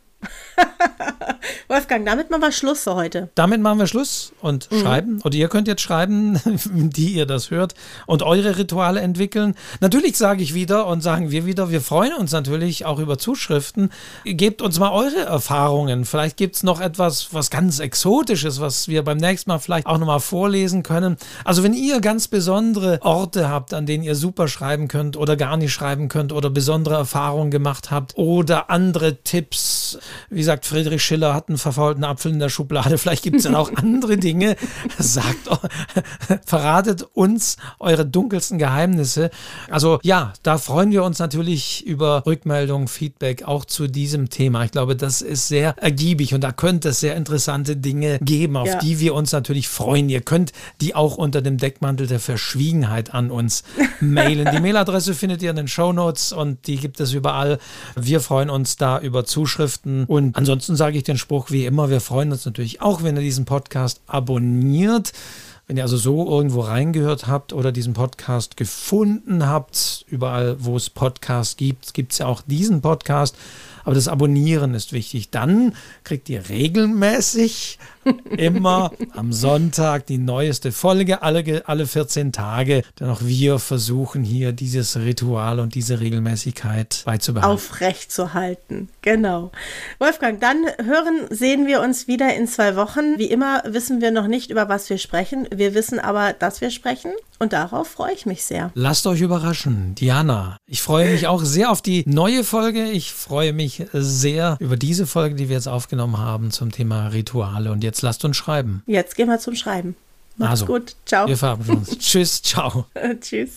B: (laughs) Wolfgang, damit machen wir Schluss für heute.
A: Damit machen wir Schluss und mhm. schreiben. Und ihr könnt jetzt schreiben, (laughs) die ihr das hört und eure Rituale entwickeln. Natürlich sage ich wieder und sagen wir wieder, wir freuen uns natürlich auch über Zuschriften. Gebt uns mal eure Erfahrungen. Vielleicht gibt es noch etwas, was ganz Exotisches, was wir beim nächsten Mal vielleicht auch nochmal vorlesen können. Also wenn ihr ganz besondere Orte habt, an denen ihr super schreiben könnt oder gar nicht schreiben könnt oder besondere Erfahrungen gemacht habt oder andere Tipps, wie gesagt, Friedrich Schiller hat einen verfaulten Apfel in der Schublade. (laughs) Vielleicht gibt es dann auch andere Dinge. Sagt, (laughs) verratet uns eure dunkelsten Geheimnisse. Also ja, da freuen wir uns natürlich über Rückmeldungen, Feedback auch zu diesem Thema. Ich glaube, das ist sehr ergiebig und da könnte es sehr interessante Dinge geben, auf ja. die wir uns natürlich freuen. Ihr könnt die auch unter dem Deckmantel der Verschwiegenheit an uns mailen. Die (laughs) Mailadresse findet ihr in den Show Notes und die gibt es überall. Wir freuen uns da über Zuschriften und ansonsten sage ich den Spruch wie immer, wir freuen uns natürlich auch, wenn ihr diesen Podcast abonniert. Wenn ihr also so irgendwo reingehört habt oder diesen Podcast gefunden habt, überall, wo es Podcasts gibt, gibt es ja auch diesen Podcast. Aber das Abonnieren ist wichtig. Dann kriegt ihr regelmäßig immer am Sonntag die neueste Folge, alle, alle 14 Tage. Denn auch wir versuchen hier dieses Ritual und diese Regelmäßigkeit beizubehalten.
B: Aufrecht zu halten. Genau. Wolfgang, dann hören, sehen wir uns wieder in zwei Wochen. Wie immer wissen wir noch nicht, über was wir sprechen. Wir wissen aber, dass wir sprechen. Und darauf freue ich mich sehr.
A: Lasst euch überraschen. Diana, ich freue mich auch sehr auf die neue Folge. Ich freue mich sehr über diese Folge, die wir jetzt aufgenommen haben zum Thema Rituale. Und jetzt lasst uns schreiben.
B: Jetzt gehen wir zum Schreiben. Macht's
A: also,
B: gut. Ciao.
A: Wir verabschieden uns. (laughs) Tschüss. Ciao.
B: Tschüss.